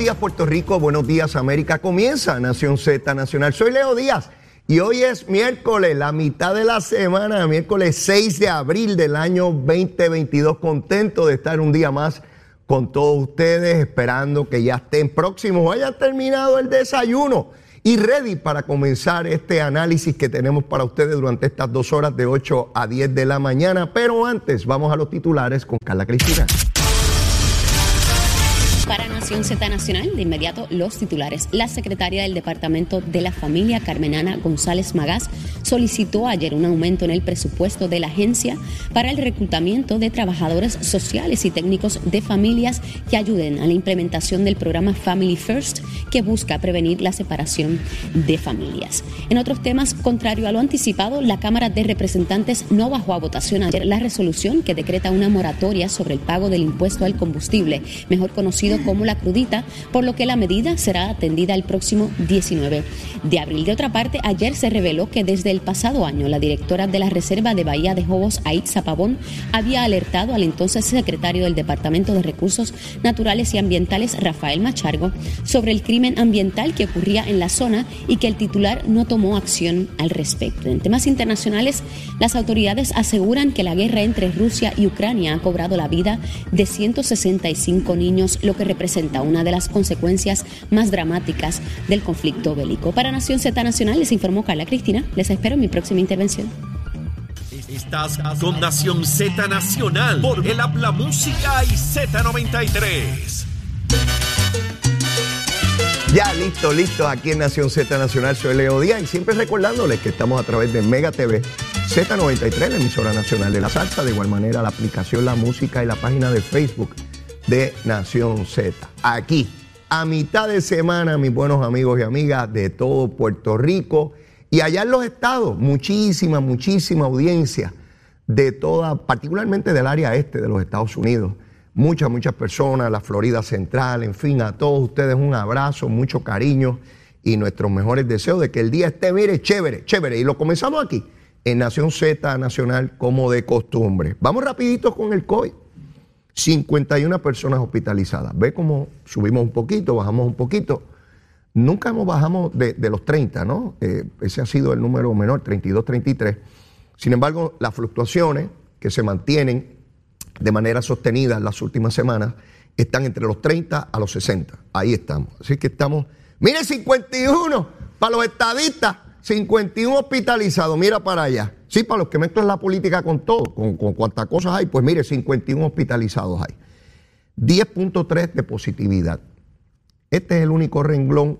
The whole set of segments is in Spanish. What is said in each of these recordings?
días Puerto Rico, buenos días América. Comienza Nación Z Nacional. Soy Leo Díaz y hoy es miércoles, la mitad de la semana, miércoles 6 de abril del año 2022. Contento de estar un día más con todos ustedes, esperando que ya estén próximos hayan terminado el desayuno y ready para comenzar este análisis que tenemos para ustedes durante estas dos horas de 8 a 10 de la mañana. Pero antes, vamos a los titulares con Carla Cristina. Nación Z Nacional, de inmediato los titulares. La secretaria del Departamento de la Familia, Carmenana González Magás, solicitó ayer un aumento en el presupuesto de la agencia para el reclutamiento de trabajadores sociales y técnicos de familias que ayuden a la implementación del programa Family First, que busca prevenir la separación de familias. En otros temas, contrario a lo anticipado, la Cámara de Representantes no bajó a votación ayer la resolución que decreta una moratoria sobre el pago del impuesto al combustible, mejor conocido como la crudita, por lo que la medida será atendida el próximo 19 de abril. De otra parte, ayer se reveló que desde el pasado año la directora de la Reserva de Bahía de Jobos, Aitza Pavón, había alertado al entonces secretario del Departamento de Recursos Naturales y Ambientales, Rafael Machargo, sobre el crimen ambiental que ocurría en la zona y que el titular no tomó acción al respecto. En temas internacionales, las autoridades aseguran que la guerra entre Rusia y Ucrania ha cobrado la vida de 165 niños, lo que representa una de las consecuencias más dramáticas del conflicto bélico. Para Nación Z Nacional les informó Carla Cristina. Les espero en mi próxima intervención. Estás con Nación Z Nacional por el Habla Música y Z93. Ya listo, listo, aquí en Nación Z Nacional, soy Leo Díaz y siempre recordándoles que estamos a través de Mega TV, Z93, la emisora nacional de la salsa, de igual manera la aplicación La Música y la página de Facebook de Nación Z. Aquí, a mitad de semana, mis buenos amigos y amigas de todo Puerto Rico y allá en los estados, muchísima, muchísima audiencia de toda, particularmente del área este de los Estados Unidos. Muchas, muchas personas, la Florida Central, en fin, a todos ustedes un abrazo, mucho cariño y nuestros mejores deseos de que el día esté, mire, chévere, chévere. Y lo comenzamos aquí, en Nación Z Nacional, como de costumbre. Vamos rapidito con el COVID. 51 personas hospitalizadas. Ve cómo subimos un poquito, bajamos un poquito. Nunca hemos bajado de, los 30, ¿no? Eh, ese ha sido el número menor, 32, 33. Sin embargo, las fluctuaciones que se mantienen de manera sostenida en las últimas semanas están entre los 30 a los 60. Ahí estamos. Así que estamos, mire, 51 para los estadistas, 51 hospitalizados, mira para allá. Sí, para los que mezclan la política con todo, con, cuantas cosas hay, pues mire, 51 hospitalizados hay. 10.3 de positividad. Este es el único renglón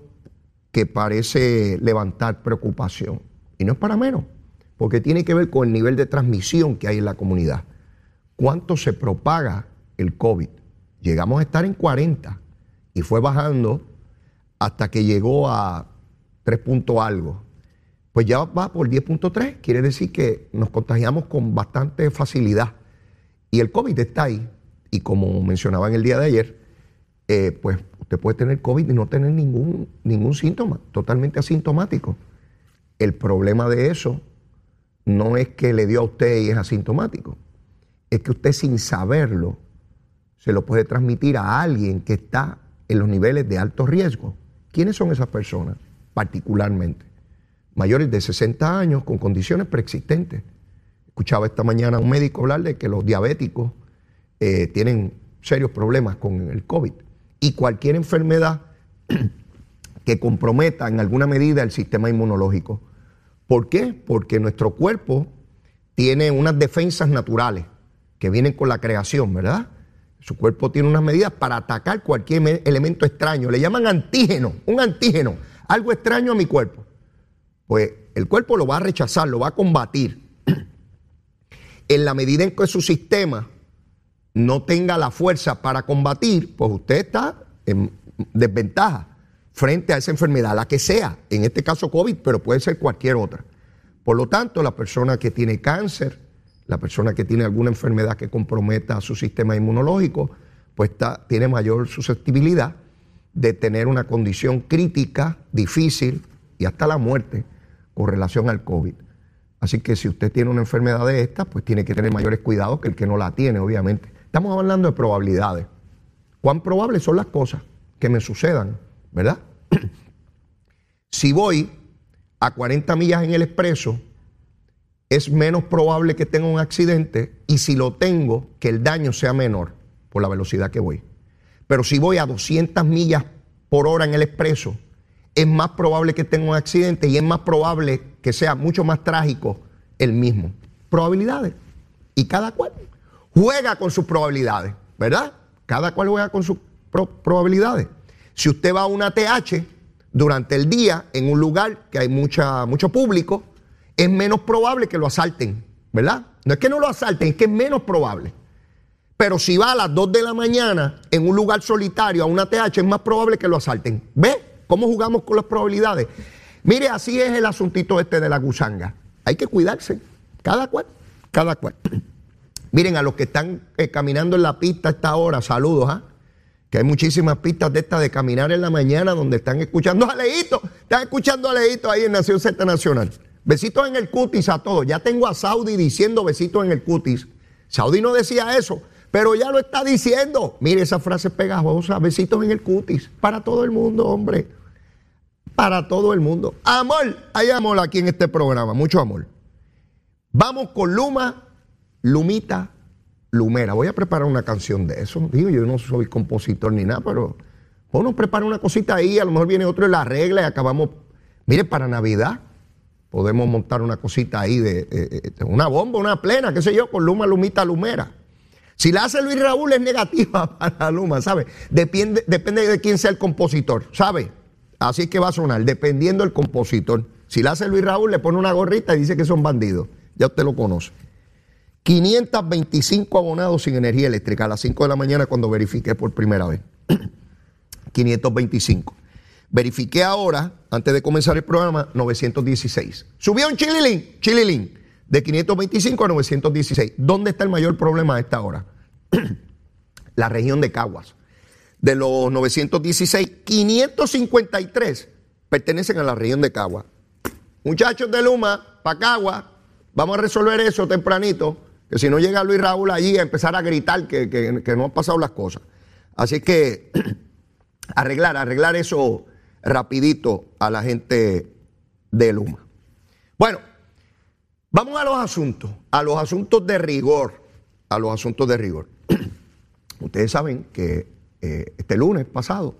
que parece levantar preocupación. Y no es para menos, porque tiene que ver con el nivel de transmisión que hay en la comunidad. ¿Cuánto se propaga el COVID? Llegamos a estar en 40 y fue bajando hasta que llegó a 3 algo pues ya va por 10.3. Quiere decir que nos contagiamos con bastante facilidad. Y el COVID está ahí. Y como mencionaba en el día de ayer, eh, pues usted puede tener COVID y no tener ningún, ningún síntoma, totalmente asintomático. El problema de eso no es que le dio a usted y es asintomático, es que usted sin saberlo se lo puede transmitir a alguien que está en los niveles de alto riesgo. ¿Quiénes son esas personas particularmente? Mayores de 60 años con condiciones preexistentes. Escuchaba esta mañana a un médico hablar de que los diabéticos eh, tienen serios problemas con el COVID y cualquier enfermedad que comprometa en alguna medida el sistema inmunológico. ¿Por qué? Porque nuestro cuerpo tiene unas defensas naturales que vienen con la creación, ¿verdad? Su cuerpo tiene unas medidas para atacar cualquier elemento extraño. Le llaman antígeno, un antígeno, algo extraño a mi cuerpo pues el cuerpo lo va a rechazar, lo va a combatir. en la medida en que su sistema no tenga la fuerza para combatir, pues usted está en desventaja frente a esa enfermedad, la que sea, en este caso COVID, pero puede ser cualquier otra. Por lo tanto, la persona que tiene cáncer, la persona que tiene alguna enfermedad que comprometa su sistema inmunológico, pues tiene mayor susceptibilidad de tener una condición crítica, difícil y hasta la muerte con relación al COVID. Así que si usted tiene una enfermedad de esta, pues tiene que tener mayores cuidados que el que no la tiene, obviamente. Estamos hablando de probabilidades. ¿Cuán probables son las cosas? que me sucedan, ¿verdad? si voy a 40 millas en el expreso, es menos probable que tenga un accidente y si lo tengo, que el daño sea menor por la velocidad que voy. Pero si voy a 200 millas por hora en el expreso, es más probable que tenga un accidente y es más probable que sea mucho más trágico el mismo. Probabilidades. Y cada cual juega con sus probabilidades, ¿verdad? Cada cual juega con sus probabilidades. Si usted va a una TH durante el día en un lugar que hay mucha, mucho público, es menos probable que lo asalten, ¿verdad? No es que no lo asalten, es que es menos probable. Pero si va a las 2 de la mañana en un lugar solitario a una TH, es más probable que lo asalten. ¿Ve cómo jugamos con las probabilidades? Mire, así es el asuntito este de la gusanga. Hay que cuidarse, cada cual, cada cual. Miren, a los que están eh, caminando en la pista a esta hora, saludos, ¿ah? Que hay muchísimas pistas de estas de caminar en la mañana donde están escuchando a Leito. Están escuchando a Leito ahí en Nación Z Nacional. Besitos en el cutis a todos. Ya tengo a Saudi diciendo besitos en el cutis. Saudi no decía eso, pero ya lo está diciendo. Mire esa frase pegajosa, besitos en el cutis. Para todo el mundo, hombre. Para todo el mundo. Amor, hay amor aquí en este programa, mucho amor. Vamos con Luma, Lumita, Lumera. Voy a preparar una canción de eso. Digo, yo no soy compositor ni nada, pero uno prepara una cosita ahí, a lo mejor viene otro y la arregla y acabamos. Mire, para Navidad podemos montar una cosita ahí de, una bomba, una plena, qué sé yo, con luma, lumita, lumera. Si la hace Luis Raúl es negativa para Luma, ¿sabe? Depende, depende de quién sea el compositor, ¿sabe? Así es que va a sonar, dependiendo del compositor. Si la hace Luis Raúl, le pone una gorrita y dice que son bandidos. Ya usted lo conoce. 525 abonados sin energía eléctrica a las 5 de la mañana cuando verifiqué por primera vez. 525. Verifiqué ahora, antes de comenzar el programa, 916. Subió un chililín, chililín, de 525 a 916. ¿Dónde está el mayor problema a esta hora? la región de Caguas. De los 916, 553 pertenecen a la región de Caguas. Muchachos de Luma, para Caguas, vamos a resolver eso tempranito, que si no llega Luis Raúl allí a empezar a gritar que, que no han pasado las cosas. Así que arreglar, arreglar eso rapidito a la gente de Luma. Bueno, vamos a los asuntos, a los asuntos de rigor, a los asuntos de rigor. Ustedes saben que eh, este lunes pasado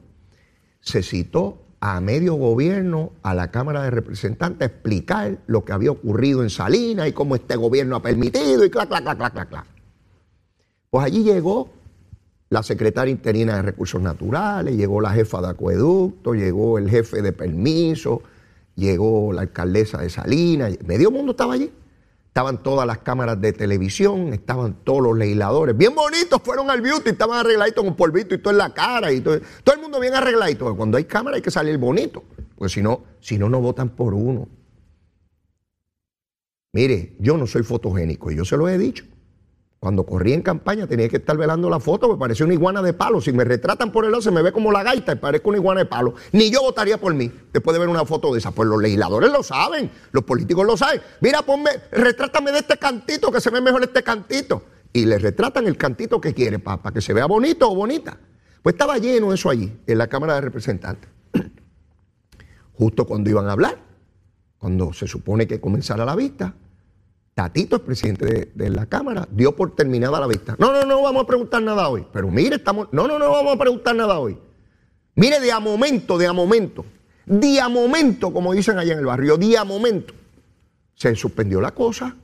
se citó a medio gobierno a la Cámara de Representantes a explicar lo que había ocurrido en Salinas y cómo este gobierno ha permitido y clac, clac, clac, clac, clac. Pues allí llegó la secretaria interina de Recursos Naturales, llegó la jefa de acueducto, llegó el jefe de permiso, llegó la alcaldesa de Salinas, medio mundo estaba allí. Estaban todas las cámaras de televisión, estaban todos los legisladores, bien bonitos, fueron al beauty, estaban arregladitos con polvito y todo en la cara, y todo, todo el mundo bien arregladito. Cuando hay cámara hay que salir bonito, porque si no, si no, no votan por uno. Mire, yo no soy fotogénico, y yo se lo he dicho. Cuando corrí en campaña tenía que estar velando la foto, me parecía una iguana de palo. Si me retratan por el lado, se me ve como la gaita y parezco una iguana de palo. Ni yo votaría por mí después de ver una foto de esa. Pues los legisladores lo saben, los políticos lo saben. Mira, ponme, retrátame de este cantito, que se ve mejor este cantito. Y le retratan el cantito que quiere, para que se vea bonito o bonita. Pues estaba lleno eso allí, en la Cámara de Representantes. Justo cuando iban a hablar, cuando se supone que comenzara la vista, Tatito, el presidente de, la Cámara, dio por terminada la vista. No, no, no vamos a preguntar nada hoy. Pero mire, estamos. No, no, no vamos a preguntar nada hoy. Mire, de a momento, de a momento, de a momento, como dicen allá en el barrio, de a momento, se suspendió la cosa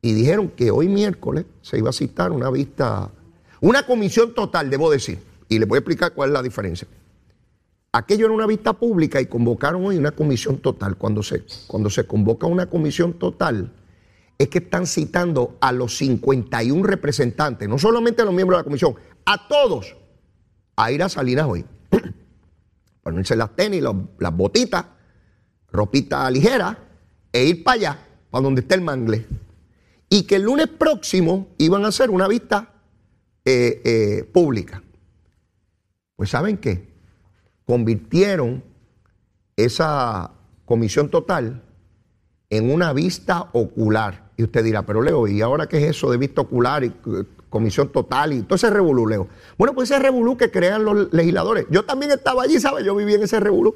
y dijeron que hoy miércoles se iba a citar una vista, una comisión total, debo decir, y les voy a explicar cuál es la diferencia. Aquello era una vista pública y convocaron hoy una comisión total. Cuando se, cuando se convoca una comisión total, es que están citando a los 51 representantes, no solamente a los miembros de la comisión, a todos, a ir a Salinas hoy. Ponerse las tenis, las botitas, ropita ligera, e ir para allá, para donde esté el mangle. Y que el lunes próximo iban a hacer una vista eh, eh, pública. Pues ¿saben qué? Convirtieron esa comisión total en una vista ocular. Y usted dirá, pero Leo, ¿y ahora qué es eso de vista ocular? comisión total y todo ese revoluleo. Bueno, pues ese revolú que crean los legisladores. Yo también estaba allí, ¿sabes? Yo viví en ese revolú.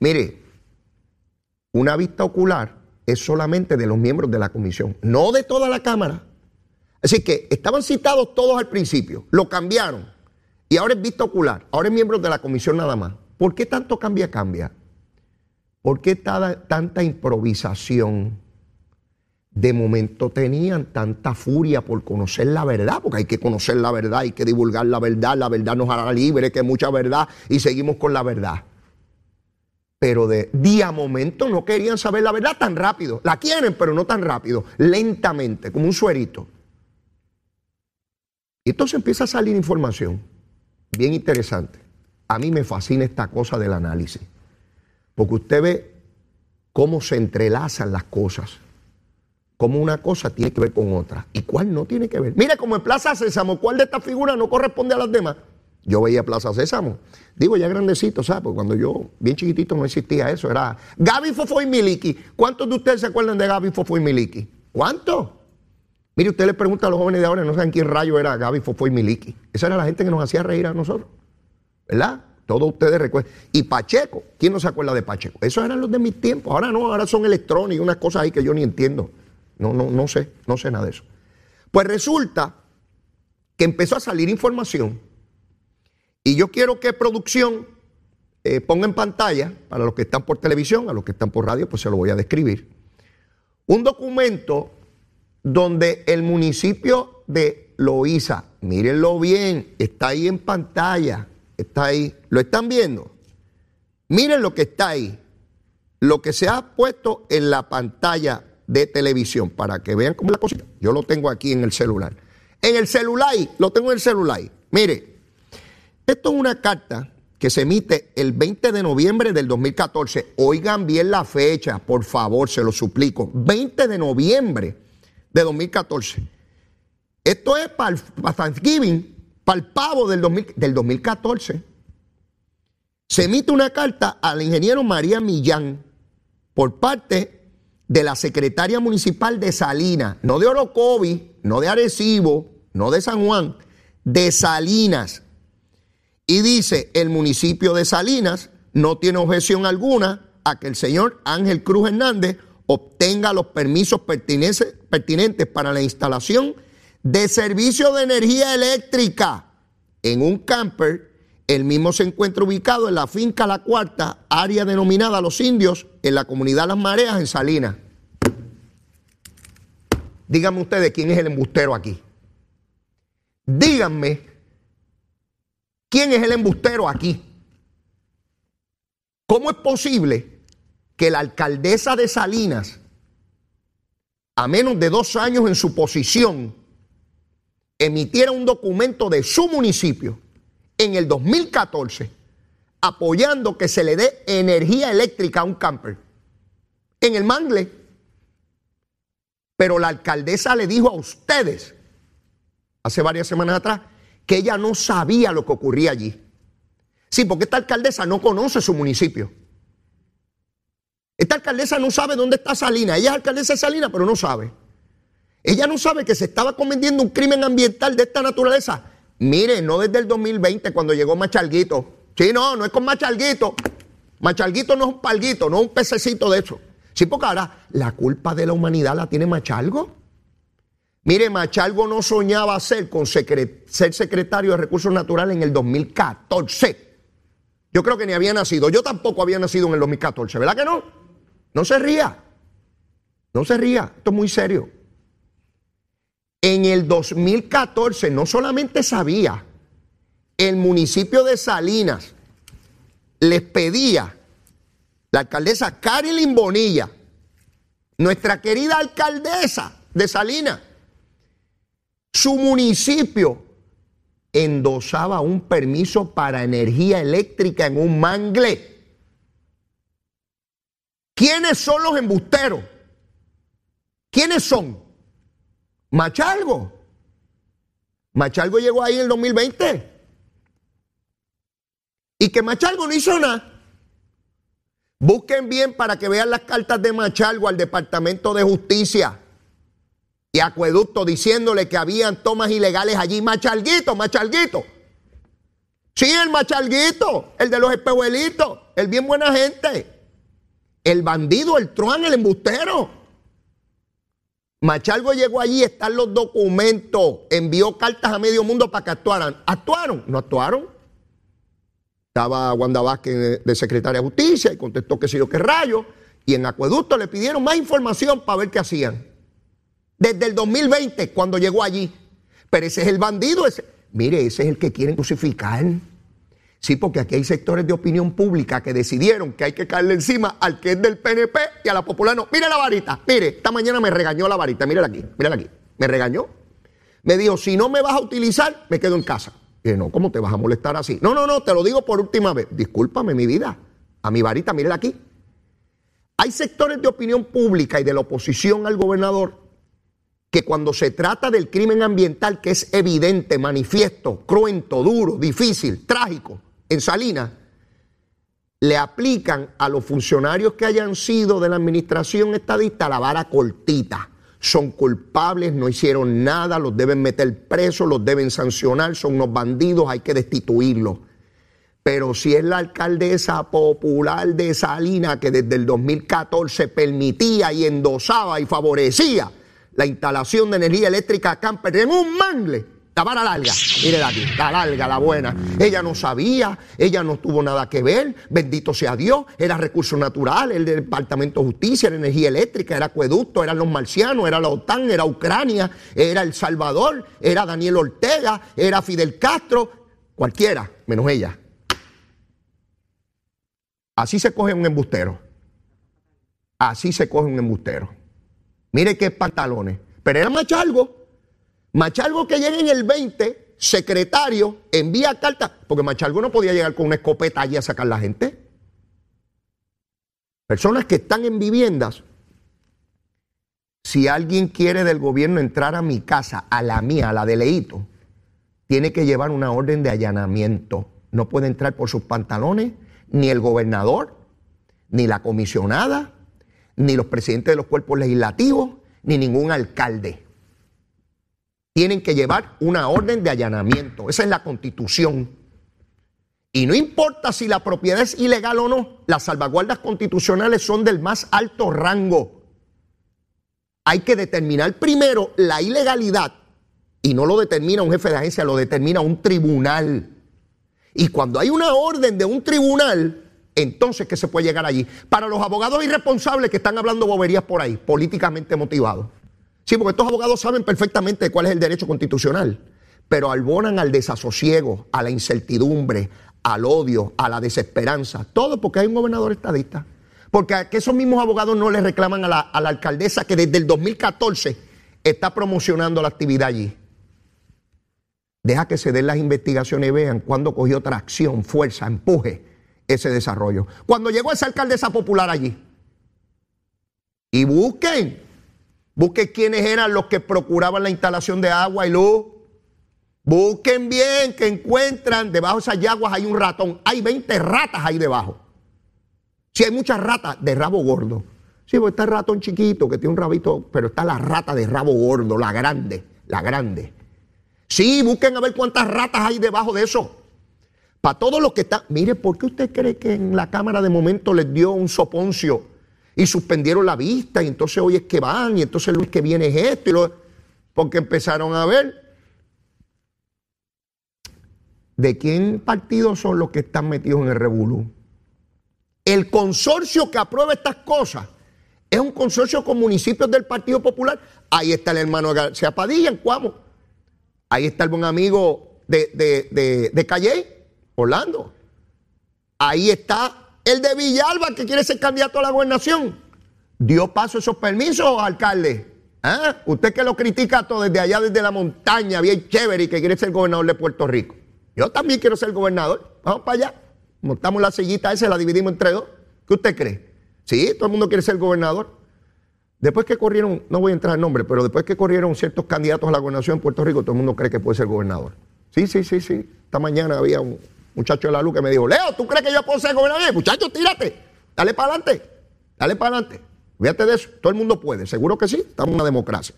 Mire, una vista ocular es solamente de los miembros de la comisión, no de toda la Cámara. Así que estaban citados todos al principio, lo cambiaron y ahora es vista ocular, ahora es miembros de la comisión nada más. ¿Por qué tanto cambia, cambia? ¿Por qué tanta improvisación? De momento tenían tanta furia por conocer la verdad, porque hay que conocer la verdad, hay que divulgar la verdad, la verdad nos hará libre, que mucha verdad, y seguimos con la verdad. Pero de día a momento no querían saber la verdad tan rápido. La quieren, pero no tan rápido, lentamente, como un suerito. Y entonces empieza a salir información bien interesante. A mí me fascina esta cosa del análisis. Porque usted ve cómo se entrelazan las cosas. Cómo una cosa tiene que ver con otra y cuál no tiene que ver. Mire, como en Plaza Sésamo, ¿cuál de estas figuras no corresponde a las demás? Yo veía Plaza Sésamo. Digo, ya grandecito, ¿sabes? Porque cuando yo, bien chiquitito, no existía eso. Era Gaby Fofo y Miliki. ¿Cuántos de ustedes se acuerdan de Gaby Fofo y Miliki? ¿Cuántos? Mire, usted le pregunta a los jóvenes de ahora, no saben quién rayo era Gaby Fofo y Miliki. Esa era la gente que nos hacía reír a nosotros. ¿Verdad? Todos ustedes recuerdan. Y Pacheco, ¿quién no se acuerda de Pacheco? Esos eran los de mis tiempos. Ahora no, ahora son electrónicos, unas cosas ahí que yo ni entiendo. No, no, no sé, no sé nada de eso. Pues resulta que empezó a salir información y yo quiero que producción eh, ponga en pantalla, para los que están por televisión, a los que están por radio, pues se lo voy a describir, un documento donde el municipio de Loíza, mírenlo bien, está ahí en pantalla, está ahí. ¿Lo están viendo? Miren lo que está ahí. Lo que se ha puesto en la pantalla de televisión para que vean cómo es la cosita. Yo lo tengo aquí en el celular. En el celular, lo tengo en el celular. Mire, esto es una carta que se emite el 20 de noviembre del 2014. Oigan bien la fecha, por favor, se lo suplico. 20 de noviembre de 2014. Esto es para Thanksgiving para el pavo del, del 2014, se emite una carta al ingeniero María Millán por parte de la secretaria municipal de Salinas, no de Orocovi, no de Arecibo, no de San Juan, de Salinas. Y dice, el municipio de Salinas no tiene objeción alguna a que el señor Ángel Cruz Hernández obtenga los permisos pertinentes para la instalación de servicio de energía eléctrica en un camper. El mismo se encuentra ubicado en la finca La Cuarta, área denominada Los Indios, en la comunidad Las Mareas, en Salinas. Díganme ustedes quién es el embustero aquí. Díganme quién es el embustero aquí. ¿Cómo es posible que la alcaldesa de Salinas, a menos de dos años en su posición, emitiera un documento de su municipio en el 2014 apoyando que se le dé energía eléctrica a un camper en el Mangle. Pero la alcaldesa le dijo a ustedes hace varias semanas atrás que ella no sabía lo que ocurría allí. Sí, porque esta alcaldesa no conoce su municipio. Esta alcaldesa no sabe dónde está Salina. Ella es alcaldesa de Salina, pero no sabe. Ella no sabe que se estaba cometiendo un crimen ambiental de esta naturaleza. Mire, no desde el 2020 cuando llegó Machalguito. Sí, no, no es con Machalguito. Machalguito no es un palguito, no es un pececito de eso. Sí, porque ahora la culpa de la humanidad la tiene Machalgo. Mire, Machalgo no soñaba ser, con ser secretario de Recursos Naturales en el 2014. Yo creo que ni había nacido. Yo tampoco había nacido en el 2014, ¿verdad que no? No se ría. No se ría. Esto es muy serio. En el 2014 no solamente sabía, el municipio de Salinas les pedía, la alcaldesa Carilyn Bonilla, nuestra querida alcaldesa de Salinas, su municipio endosaba un permiso para energía eléctrica en un mangle. ¿Quiénes son los embusteros? ¿Quiénes son? Machalgo. Machalgo llegó ahí en el 2020. Y que Machalgo no hizo nada. Busquen bien para que vean las cartas de Machalgo al Departamento de Justicia. Y Acueducto diciéndole que habían tomas ilegales allí. Machalguito, machalguito. Sí, el machalguito, el de los espejuelitos, el bien buena gente. El bandido, el truán, el embustero. Machalgo llegó allí, están los documentos, envió cartas a medio mundo para que actuaran. ¿Actuaron? No actuaron. Estaba Wanda Vázquez de secretaria de Justicia y contestó que sí yo qué rayo. Y en Acueducto le pidieron más información para ver qué hacían. Desde el 2020, cuando llegó allí. Pero ese es el bandido. Ese. Mire, ese es el que quieren crucificar. Sí, porque aquí hay sectores de opinión pública que decidieron que hay que caerle encima al que es del PNP y a la popular no. Mire la varita, mire, esta mañana me regañó la varita, mírala aquí, mírala aquí. Me regañó. Me dijo, si no me vas a utilizar, me quedo en casa. Y dije, no, ¿cómo te vas a molestar así? No, no, no, te lo digo por última vez. Discúlpame, mi vida. A mi varita, mírala aquí. Hay sectores de opinión pública y de la oposición al gobernador que cuando se trata del crimen ambiental, que es evidente, manifiesto, cruento, duro, difícil, trágico, en Salinas, le aplican a los funcionarios que hayan sido de la administración estadista la vara cortita. Son culpables, no hicieron nada, los deben meter presos, los deben sancionar, son unos bandidos, hay que destituirlos. Pero si es la alcaldesa popular de Salinas que desde el 2014 permitía y endosaba y favorecía la instalación de energía eléctrica a camper en un mangle, la larga, mire aquí, la larga, la buena. Ella no sabía, ella no tuvo nada que ver, bendito sea Dios, era recurso natural, el Departamento de Justicia, era energía eléctrica, era acueducto, eran los marcianos, era la OTAN, era Ucrania, era El Salvador, era Daniel Ortega, era Fidel Castro, cualquiera, menos ella. Así se coge un embustero. Así se coge un embustero. Mire qué pantalones. Pero era Machalgo. Machalgo que llega en el 20, secretario, envía carta, porque Machalgo no podía llegar con una escopeta allí a sacar la gente. Personas que están en viviendas. Si alguien quiere del gobierno entrar a mi casa, a la mía, a la de Leito, tiene que llevar una orden de allanamiento. No puede entrar por sus pantalones ni el gobernador, ni la comisionada, ni los presidentes de los cuerpos legislativos, ni ningún alcalde tienen que llevar una orden de allanamiento. Esa es la constitución. Y no importa si la propiedad es ilegal o no, las salvaguardas constitucionales son del más alto rango. Hay que determinar primero la ilegalidad y no lo determina un jefe de agencia, lo determina un tribunal. Y cuando hay una orden de un tribunal, entonces que se puede llegar allí. Para los abogados irresponsables que están hablando boberías por ahí, políticamente motivados. Sí, porque estos abogados saben perfectamente cuál es el derecho constitucional, pero albonan al desasosiego, a la incertidumbre, al odio, a la desesperanza, todo porque hay un gobernador estadista. Porque a que esos mismos abogados no le reclaman a la, a la alcaldesa que desde el 2014 está promocionando la actividad allí. Deja que se den las investigaciones y vean cuándo cogió tracción, fuerza, empuje ese desarrollo. Cuando llegó esa alcaldesa popular allí. Y busquen Busquen quiénes eran los que procuraban la instalación de agua y luz. Busquen bien que encuentran debajo de esas yaguas hay un ratón. Hay 20 ratas ahí debajo. Si hay muchas ratas de rabo gordo. Sí, porque está el ratón chiquito que tiene un rabito, pero está la rata de rabo gordo, la grande, la grande. Sí, busquen a ver cuántas ratas hay debajo de eso. Para todos los que están. Mire, ¿por qué usted cree que en la Cámara de momento les dio un soponcio y suspendieron la vista y entonces hoy es que van y entonces lunes que viene es esto y lo, porque empezaron a ver de quién partido son los que están metidos en el revolú. El consorcio que aprueba estas cosas es un consorcio con municipios del Partido Popular. Ahí está el hermano García Padilla en Cuamo. Ahí está el buen amigo de, de, de Calle, Orlando. Ahí está el de Villalba, que quiere ser candidato a la gobernación, dio paso a esos permisos, alcalde. ¿Ah? Usted que lo critica todo desde allá, desde la montaña, bien chévere, y que quiere ser gobernador de Puerto Rico. Yo también quiero ser gobernador. Vamos para allá. Montamos la sillita esa, la dividimos entre dos. ¿Qué usted cree? Sí, todo el mundo quiere ser gobernador. Después que corrieron, no voy a entrar en nombre, pero después que corrieron ciertos candidatos a la gobernación en Puerto Rico, todo el mundo cree que puede ser gobernador. Sí, sí, sí, sí. Esta mañana había un, muchacho de la luz que me dijo, Leo, ¿tú crees que yo puedo ser gobernador? Muchacho, tírate, dale para adelante, dale para adelante. Fíjate de eso, todo el mundo puede, seguro que sí, estamos en una democracia.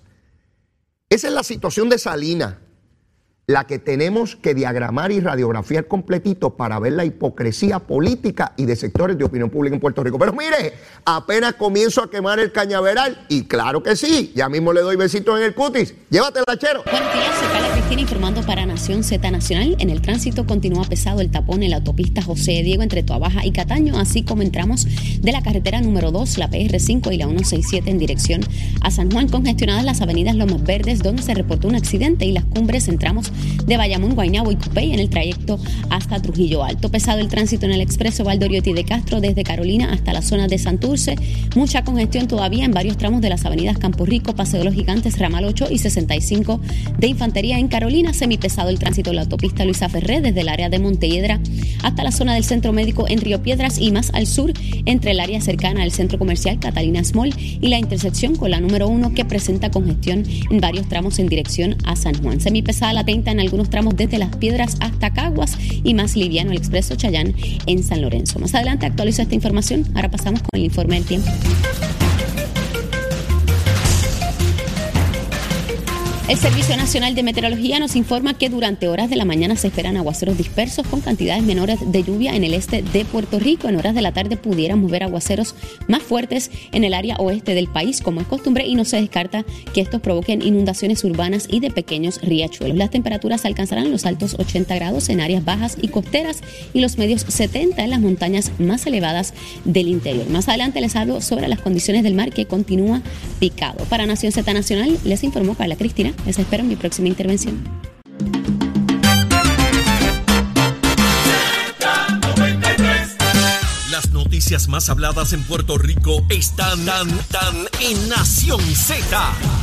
Esa es la situación de Salinas la que tenemos que diagramar y radiografiar completito para ver la hipocresía política y de sectores de opinión pública en Puerto Rico. Pero mire, apenas comienzo a quemar el cañaveral y claro que sí, ya mismo le doy besitos en el cutis. Llévatela, chero. Buenos días, soy Carla Cristina informando para Nación Z Nacional. En el tránsito continúa pesado el tapón en la autopista José Diego entre Tuabaja y Cataño, así como entramos de la carretera número 2, la PR5 y la 167 en dirección a San Juan, congestionadas las avenidas Lomas Verdes, donde se reportó un accidente y las cumbres entramos de Bayamón, Guaynabo y Cupey en el trayecto hasta Trujillo Alto. Pesado el tránsito en el expreso Valdoriotti de Castro desde Carolina hasta la zona de Santurce. Mucha congestión todavía en varios tramos de las avenidas Campo Rico, Paseo de los Gigantes, Ramal 8 y 65 de Infantería en Carolina. Semipesado el tránsito en la autopista Luisa Ferré desde el área de Montelledra hasta la zona del Centro Médico en Río Piedras y más al sur entre el área cercana al Centro Comercial Catalina Small y la intersección con la número 1 que presenta congestión en varios tramos en dirección a San Juan. Semipesada la 30 en algunos tramos desde Las Piedras hasta Caguas y más liviano el expreso Chayán en San Lorenzo. Más adelante actualizo esta información. Ahora pasamos con el informe del tiempo. El Servicio Nacional de Meteorología nos informa que durante horas de la mañana se esperan aguaceros dispersos con cantidades menores de lluvia en el este de Puerto Rico. En horas de la tarde pudiéramos ver aguaceros más fuertes en el área oeste del país, como es costumbre, y no se descarta que estos provoquen inundaciones urbanas y de pequeños riachuelos. Las temperaturas alcanzarán los altos 80 grados en áreas bajas y costeras y los medios 70 en las montañas más elevadas del interior. Más adelante les hablo sobre las condiciones del mar que continúa picado. Para Nación Z Nacional les informó Carla Cristina. Les espero en mi próxima intervención. Noticias más habladas en Puerto Rico están tan, tan en Nación Z.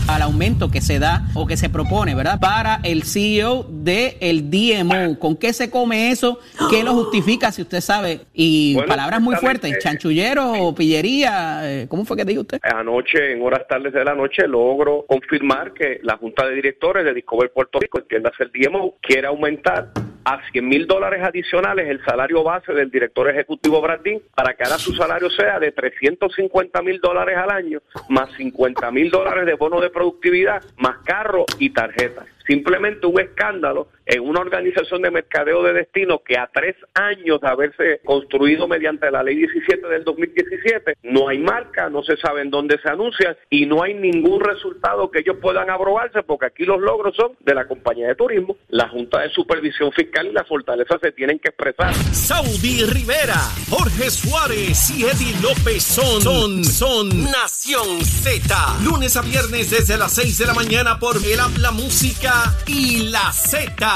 Al aumento que se da o que se propone, ¿verdad? Para el CEO del el DMO. ¿Con qué se come eso? ¿Qué lo justifica, si usted sabe? Y palabras muy fuertes, chanchullero, pillería, eh, ¿cómo fue que dijo usted? Anoche, en horas tardes de la noche, logro confirmar que la Junta de Directores de Discover Puerto Rico, entiéndase el DMO, quiere aumentar a 100 mil dólares adicionales el salario base del director ejecutivo Bradín para que ahora su salario sea de 350 mil dólares al año, más 50 mil dólares de bono de productividad, más carro y tarjetas simplemente un escándalo en una organización de mercadeo de destino que a tres años de haberse construido mediante la ley 17 del 2017, no hay marca, no se sabe en dónde se anuncia y no hay ningún resultado que ellos puedan aprobarse porque aquí los logros son de la compañía de turismo, la Junta de Supervisión Fiscal y la fortaleza se tienen que expresar. Saudi Rivera, Jorge Suárez y Eddie López son, son, son Nación Z. Lunes a viernes desde las 6 de la mañana por El Habla Música y la Z.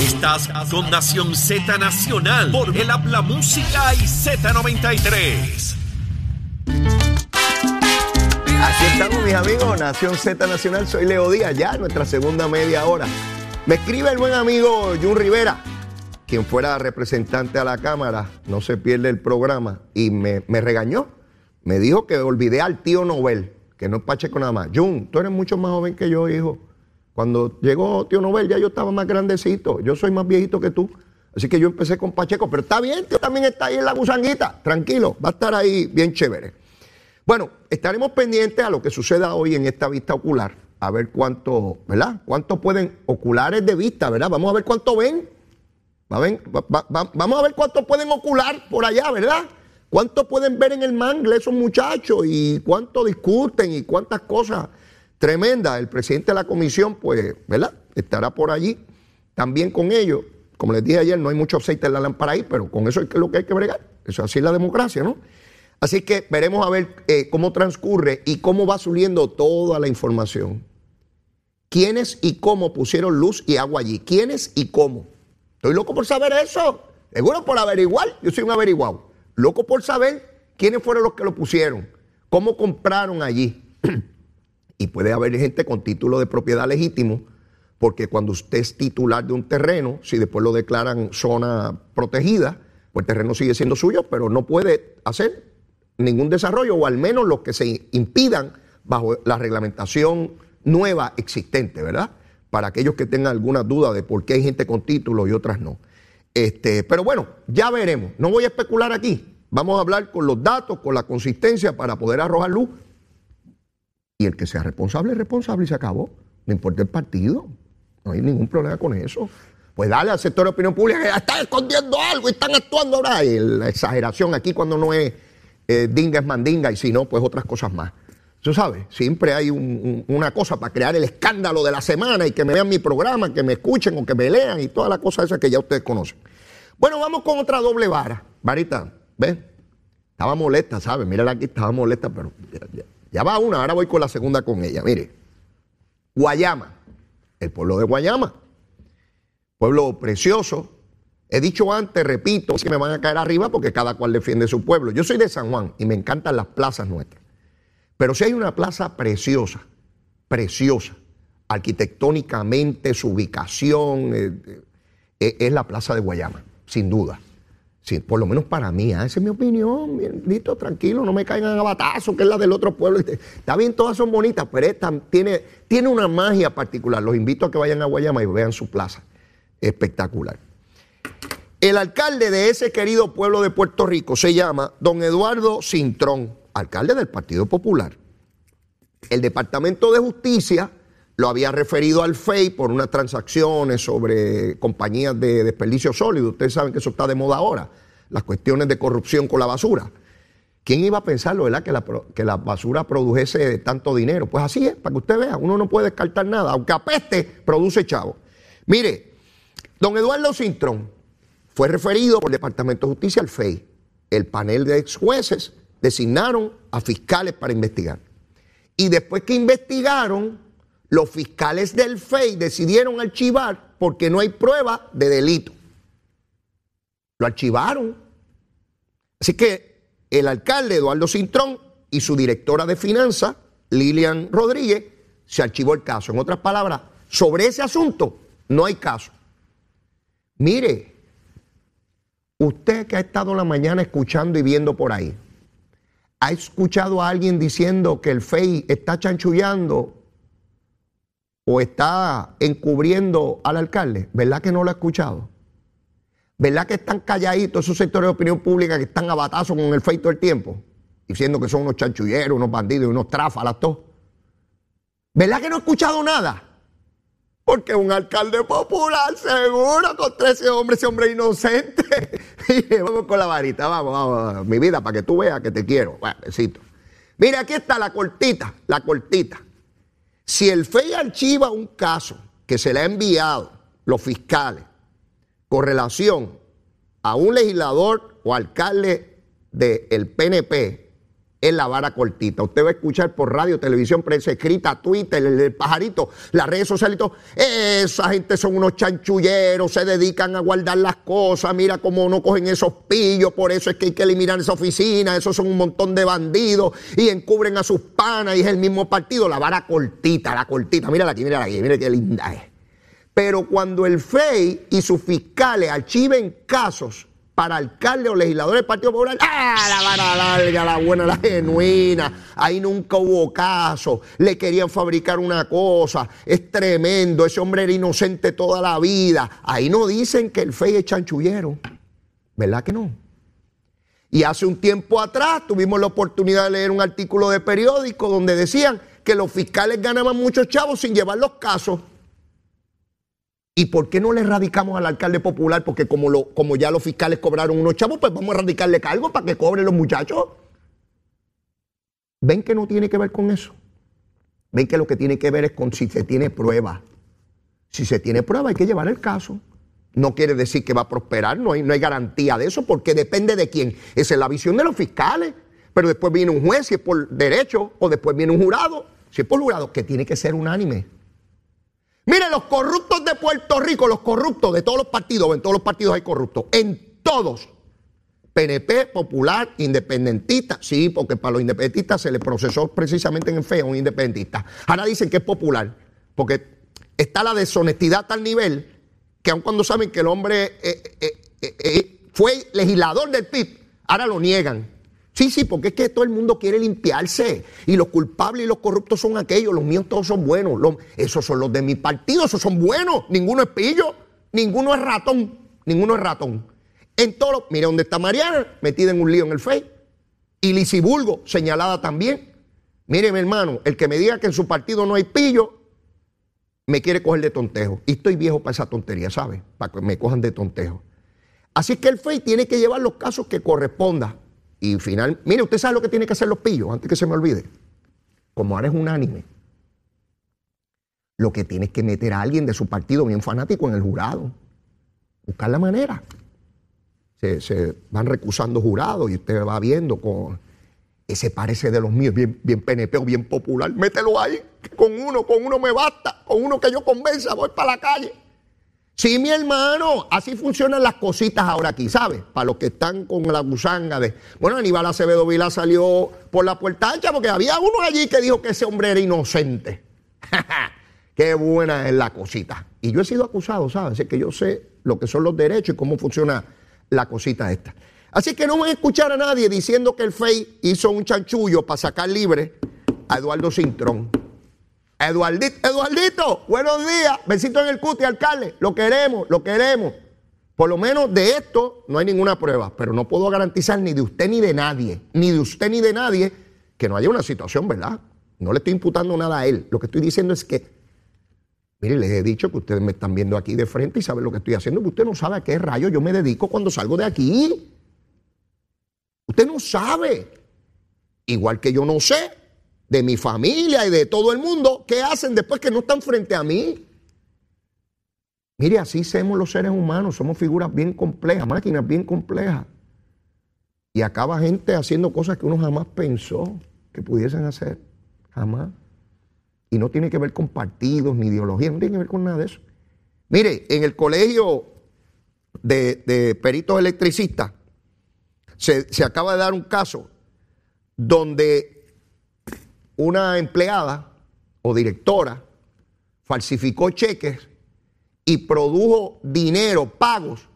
Estás con Nación Z Nacional por el Habla Música y Z93. Aquí estamos, mis amigos, Nación Z Nacional. Soy Leo Díaz, ya nuestra segunda media hora. Me escribe el buen amigo Jun Rivera, quien fuera representante a la Cámara, no se pierde el programa, y me, me regañó. Me dijo que olvidé al tío Nobel que no es Pacheco nada más. Jun, tú eres mucho más joven que yo, hijo. Cuando llegó Tío Nobel ya yo estaba más grandecito. Yo soy más viejito que tú. Así que yo empecé con Pacheco, pero está bien, tío también está ahí en la gusanguita. Tranquilo, va a estar ahí bien chévere. Bueno, estaremos pendientes a lo que suceda hoy en esta vista ocular. A ver cuánto, ¿verdad? ¿Cuánto pueden oculares de vista, ¿verdad? Vamos a ver cuánto ven. vamos a ver cuánto pueden ocular por allá, ¿verdad? ¿Cuánto pueden ver en el mangle esos muchachos y cuánto discuten y cuántas cosas tremendas? El presidente de la comisión, pues, ¿verdad? Estará por allí también con ellos. Como les dije ayer, no hay mucho aceite en la lámpara ahí, pero con eso es lo que hay que bregar. Eso así es la democracia, ¿no? Así que veremos a ver eh, cómo transcurre y cómo va subiendo toda la información. ¿Quiénes y cómo pusieron luz y agua allí? ¿Quiénes y cómo? Estoy loco por saber eso. Seguro por averiguar. Yo soy un averiguado loco por saber quiénes fueron los que lo pusieron, cómo compraron allí. y puede haber gente con título de propiedad legítimo, porque cuando usted es titular de un terreno, si después lo declaran zona protegida, pues el terreno sigue siendo suyo, pero no puede hacer ningún desarrollo, o al menos los que se impidan bajo la reglamentación nueva existente, ¿verdad? Para aquellos que tengan alguna duda de por qué hay gente con título y otras no. Este, pero bueno, ya veremos. No voy a especular aquí. Vamos a hablar con los datos, con la consistencia para poder arrojar luz. Y el que sea responsable es responsable y se acabó. No importa el partido. No hay ningún problema con eso. Pues dale al sector de opinión pública que está escondiendo algo y están actuando ahora. Y la exageración aquí cuando no es eh, dinga es mandinga y si no, pues otras cosas más. Tú sabes, siempre hay una cosa para crear el escándalo de la semana y que me vean mi programa, que me escuchen o que me lean y todas las cosas esas que ya ustedes conocen. Bueno, vamos con otra doble vara. Varita, ¿ves? Estaba molesta, ¿sabes? Mírala aquí, estaba molesta, pero va una, ahora voy con la segunda con ella. Mire, Guayama, el pueblo de Guayama, pueblo precioso. He dicho antes, repito, que me van a caer arriba porque cada cual defiende su pueblo. Yo soy de San Juan y me encantan las plazas nuestras. Pero si hay una plaza preciosa, preciosa, arquitectónicamente, su ubicación, eh, eh, es la plaza de Guayama, sin duda. Sí, por lo menos para mí, ¿ah? esa es mi opinión. listo, tranquilo, no me caigan a batazo, que es la del otro pueblo. Está bien, todas son bonitas, pero esta tiene, tiene una magia particular. Los invito a que vayan a Guayama y vean su plaza. Espectacular. El alcalde de ese querido pueblo de Puerto Rico se llama don Eduardo Cintrón alcalde del Partido Popular. El Departamento de Justicia lo había referido al FEI por unas transacciones sobre compañías de desperdicio sólido. Ustedes saben que eso está de moda ahora, las cuestiones de corrupción con la basura. ¿Quién iba a pensarlo, verdad, que la, que la basura produjese tanto dinero? Pues así es, para que usted vea, uno no puede descartar nada, aunque apeste, produce chavo. Mire, don Eduardo Cintrón fue referido por el Departamento de Justicia al FEI, el panel de ex jueces designaron a fiscales para investigar. Y después que investigaron, los fiscales del FEI decidieron archivar porque no hay prueba de delito. Lo archivaron. Así que el alcalde Eduardo Cintrón y su directora de finanzas, Lilian Rodríguez, se archivó el caso. En otras palabras, sobre ese asunto no hay caso. Mire, usted que ha estado la mañana escuchando y viendo por ahí, ¿Ha escuchado a alguien diciendo que el FEI está chanchullando o está encubriendo al alcalde? ¿Verdad que no lo ha escuchado? ¿Verdad que están calladitos esos sectores de opinión pública que están a con el FEI todo el tiempo? Diciendo que son unos chanchulleros, unos bandidos, unos tráfalas, todos. ¿Verdad que no ha escuchado nada? Porque un alcalde popular, seguro, con 13 hombres, ese hombre inocente. vamos con la varita, vamos, vamos, mi vida, para que tú veas que te quiero. Bueno, besito. Mira, aquí está la cortita, la cortita. Si el FEI archiva un caso que se le ha enviado los fiscales con relación a un legislador o alcalde del PNP es la vara cortita. Usted va a escuchar por radio, televisión, prensa escrita, Twitter, el, pajarito, las redes sociales y todo. Esa gente son unos chanchulleros, se dedican a guardar las cosas. Mira cómo no cogen esos pillos, por eso es que hay que eliminar esa oficina. Esos son un montón de bandidos y encubren a sus panas y es el mismo partido. La vara cortita, la cortita. Mírala aquí, mírala aquí, mira qué linda es. Pero cuando el FEI y sus fiscales archiven casos para alcalde o legislador del Partido Popular, ¡ah! La vara larga, la buena, la genuina. Ahí nunca hubo caso. Le querían fabricar una cosa. Es tremendo. Ese hombre era inocente toda la vida. Ahí no dicen que el FEI es chanchullero. ¿Verdad que no? Y hace un tiempo atrás tuvimos la oportunidad de leer un artículo de periódico donde decían que los fiscales ganaban muchos chavos sin llevar los casos. ¿Y por qué no le radicamos al alcalde popular? Porque como, lo, como ya los fiscales cobraron unos chavos, pues vamos a radicarle cargo para que cobren los muchachos. ¿Ven que no tiene que ver con eso? ¿Ven que lo que tiene que ver es con si se tiene prueba? Si se tiene prueba hay que llevar el caso. No quiere decir que va a prosperar, no hay, no hay garantía de eso, porque depende de quién. Esa es la visión de los fiscales. Pero después viene un juez, si es por derecho, o después viene un jurado, si es por jurado, que tiene que ser unánime. Mire, los corruptos de Puerto Rico, los corruptos de todos los partidos, en todos los partidos hay corruptos, en todos. PNP, popular, independentista, sí, porque para los independentistas se le procesó precisamente en el FEA un independentista. Ahora dicen que es popular, porque está la deshonestidad a tal nivel que aun cuando saben que el hombre eh, eh, eh, fue legislador del PIB, ahora lo niegan. Sí, sí, porque es que todo el mundo quiere limpiarse. Y los culpables y los corruptos son aquellos. Los míos todos son buenos. esos son los de mi partido, esos son buenos. Ninguno es pillo, ninguno es ratón. Ninguno es ratón. En todo, mire dónde está Mariana, metida en un lío en el FEI. Y Bulgo, señalada también. Mire, mi hermano, el que me diga que en su partido no hay pillo, me quiere coger de tontejo. Y estoy viejo para esa tontería, ¿sabe? Para que me cojan de tontejo. Así que el FEI tiene que llevar los casos que corresponda. Y final, mire, usted sabe lo que tiene que hacer los pillos, antes que se me olvide. Como ahora es unánime. Lo que tiene es que meter a alguien de su partido bien fanático en el jurado. Buscar la manera. Se, van recusando jurados y usted va viendo con ese parece de los míos, bien, bien PNP bien popular. Mételo ahí, con uno, con uno me basta, con uno que yo convenza, voy para la calle. Sí, mi hermano, así funcionan las cositas ahora aquí, ¿sabes? Para los que están con la gusanga de. Bueno, Aníbal Acevedo Vila salió por la puerta ancha porque había uno allí que dijo que ese hombre era inocente. Qué buena es la cosita. Y yo he sido acusado, ¿sabes? Así que yo sé lo que son los derechos y cómo funciona la cosita esta. Así que no voy a escuchar a nadie diciendo que el FEI hizo un chanchullo para sacar libre a Eduardo Cintrón. Eduardito, Eduardito, buenos días. Besito en el cuti, alcalde. Lo queremos, lo queremos. Por lo menos de esto no hay ninguna prueba, pero no puedo garantizar ni de usted ni de nadie, ni de usted ni de nadie, que no haya una situación, ¿verdad? No le estoy imputando nada a él. Lo que estoy diciendo es que, mire, les he dicho que ustedes me están viendo aquí de frente y saben lo que estoy haciendo, que usted no sabe a qué rayo yo me dedico cuando salgo de aquí. Usted no sabe. Igual que yo no sé de mi familia y de todo el mundo qué hacen después que no están frente a mí. Mire, así somos los seres humanos, somos figuras bien complejas, máquinas bien complejas. Y acaba gente haciendo cosas que uno jamás pensó que pudiesen hacer. Jamás. Y no tiene que ver con partidos ni ideología, no tiene que ver con nada de eso. Mire, en el colegio de, de peritos electricistas, se, acaba de dar un caso donde una empleada o directora falsificó cheques y produjo dinero, pagos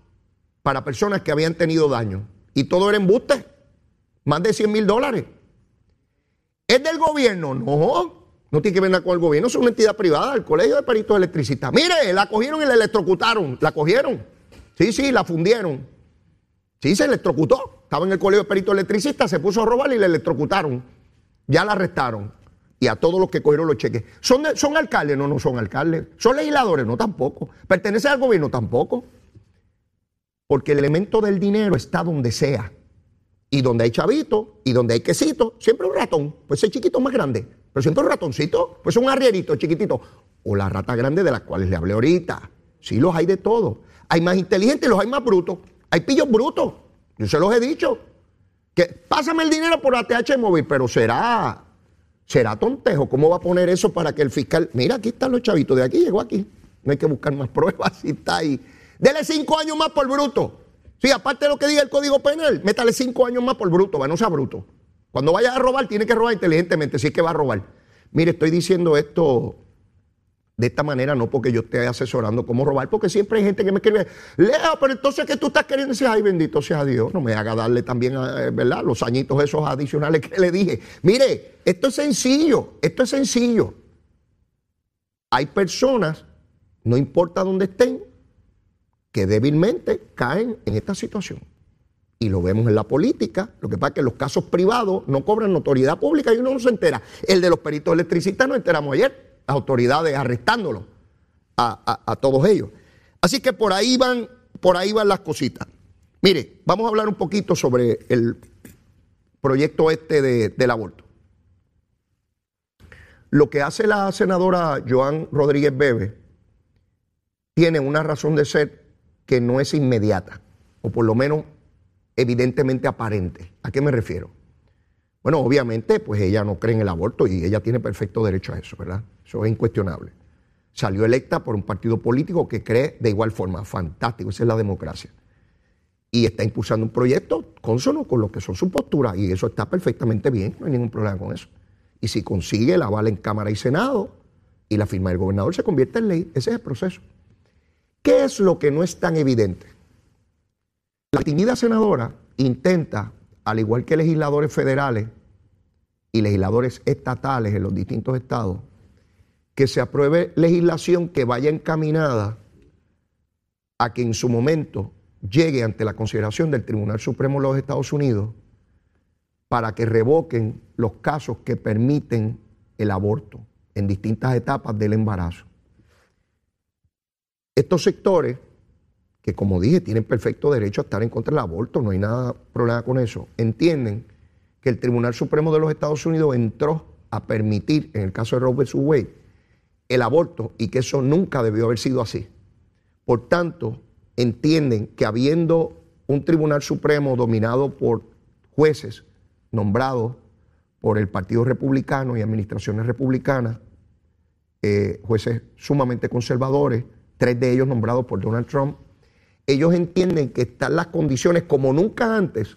para personas que habían tenido daño. Y todo era embuste. Más de 100 mil dólares. ¿Es del gobierno? No. No tiene que ver nada con el gobierno. Es una entidad privada, el Colegio de Peritos Electricistas. Mire, la cogieron y la electrocutaron. La cogieron. Sí, sí, la fundieron. Sí, se electrocutó. Estaba en el colegio de perito electricista, se puso a robar y le electrocutaron. Ya la arrestaron. Y a todos los que cogieron los cheques. ¿Son, ¿Son alcaldes? No, no son alcaldes. ¿Son legisladores? No, tampoco. ¿Pertenece al gobierno? Tampoco. Porque el elemento del dinero está donde sea. Y donde hay chavito y donde hay quesito, siempre un ratón. Pues ese chiquito más grande. Pero siempre un ratoncito, pues un arrierito chiquitito. O la rata grande de las cuales le hablé ahorita. Sí, los hay de todo. Hay más inteligentes los hay más brutos. Hay pillos brutos. Yo se los he dicho. Que pásame el dinero por ATH móvil, pero será, será tontejo. ¿Cómo va a poner eso para que el fiscal. Mira, aquí están los chavitos, de aquí llegó aquí. No hay que buscar más pruebas, y está ahí. Dele cinco años más por bruto. Sí, aparte de lo que diga el Código Penal, métale cinco años más por bruto, va, no sea bruto. Cuando vaya a robar, tiene que robar inteligentemente, si es que va a robar. Mire, estoy diciendo esto de esta manera, no porque yo esté asesorando cómo robar, porque siempre hay gente que me escribe, Leo, pero entonces que tú estás queriendo decir, ay, bendito sea Dios, no me haga darle también, eh, ¿verdad? Los añitos esos adicionales que le dije. Mire, esto es sencillo, esto es sencillo. Hay personas, no importa dónde estén, que débilmente caen en esta situación. Y lo vemos en la política. Lo que pasa es que los casos privados no cobran notoriedad pública y uno no se entera. El de los peritos electricistas nos enteramos ayer las autoridades arrestándolo a, todos ellos. Así que por ahí van, por ahí van las cositas. Mire, vamos a hablar un poquito sobre el proyecto este del aborto. Lo que hace la senadora Joan Rodríguez Bebe tiene una razón de ser que no es inmediata, o por lo menos evidentemente aparente. ¿A qué me refiero? Bueno, obviamente, pues ella no cree en el aborto y ella tiene perfecto derecho a eso, ¿verdad? Eso es incuestionable. Salió electa por un partido político que cree de igual forma. Fantástico, esa es la democracia. Y está impulsando un proyecto consono con lo que son sus posturas y eso está perfectamente bien, no hay ningún problema con eso. Y si consigue la aval en Cámara y Senado y la firma del gobernador se convierte en ley, ese es el proceso. ¿Qué es lo que no es tan evidente? La tímida senadora intenta al igual que legisladores federales y legisladores estatales en los distintos estados, que se apruebe legislación que vaya encaminada a que en su momento llegue ante la consideración del Tribunal Supremo de los Estados Unidos para que revoquen los casos que permiten el aborto en distintas etapas del embarazo. Estos sectores, que como dije, tienen perfecto derecho a estar en contra del aborto, no hay nada problema con eso, entienden que el Tribunal Supremo de los Estados Unidos entró a permitir, en el caso de Robert vs. Wade, el aborto y que eso nunca debió haber sido así. Por tanto, entienden que habiendo un Tribunal Supremo dominado por jueces nombrados por el Partido Republicano y administraciones republicanas, eh, jueces sumamente conservadores, tres de ellos nombrados por Donald Trump, ellos entienden que están las condiciones como nunca antes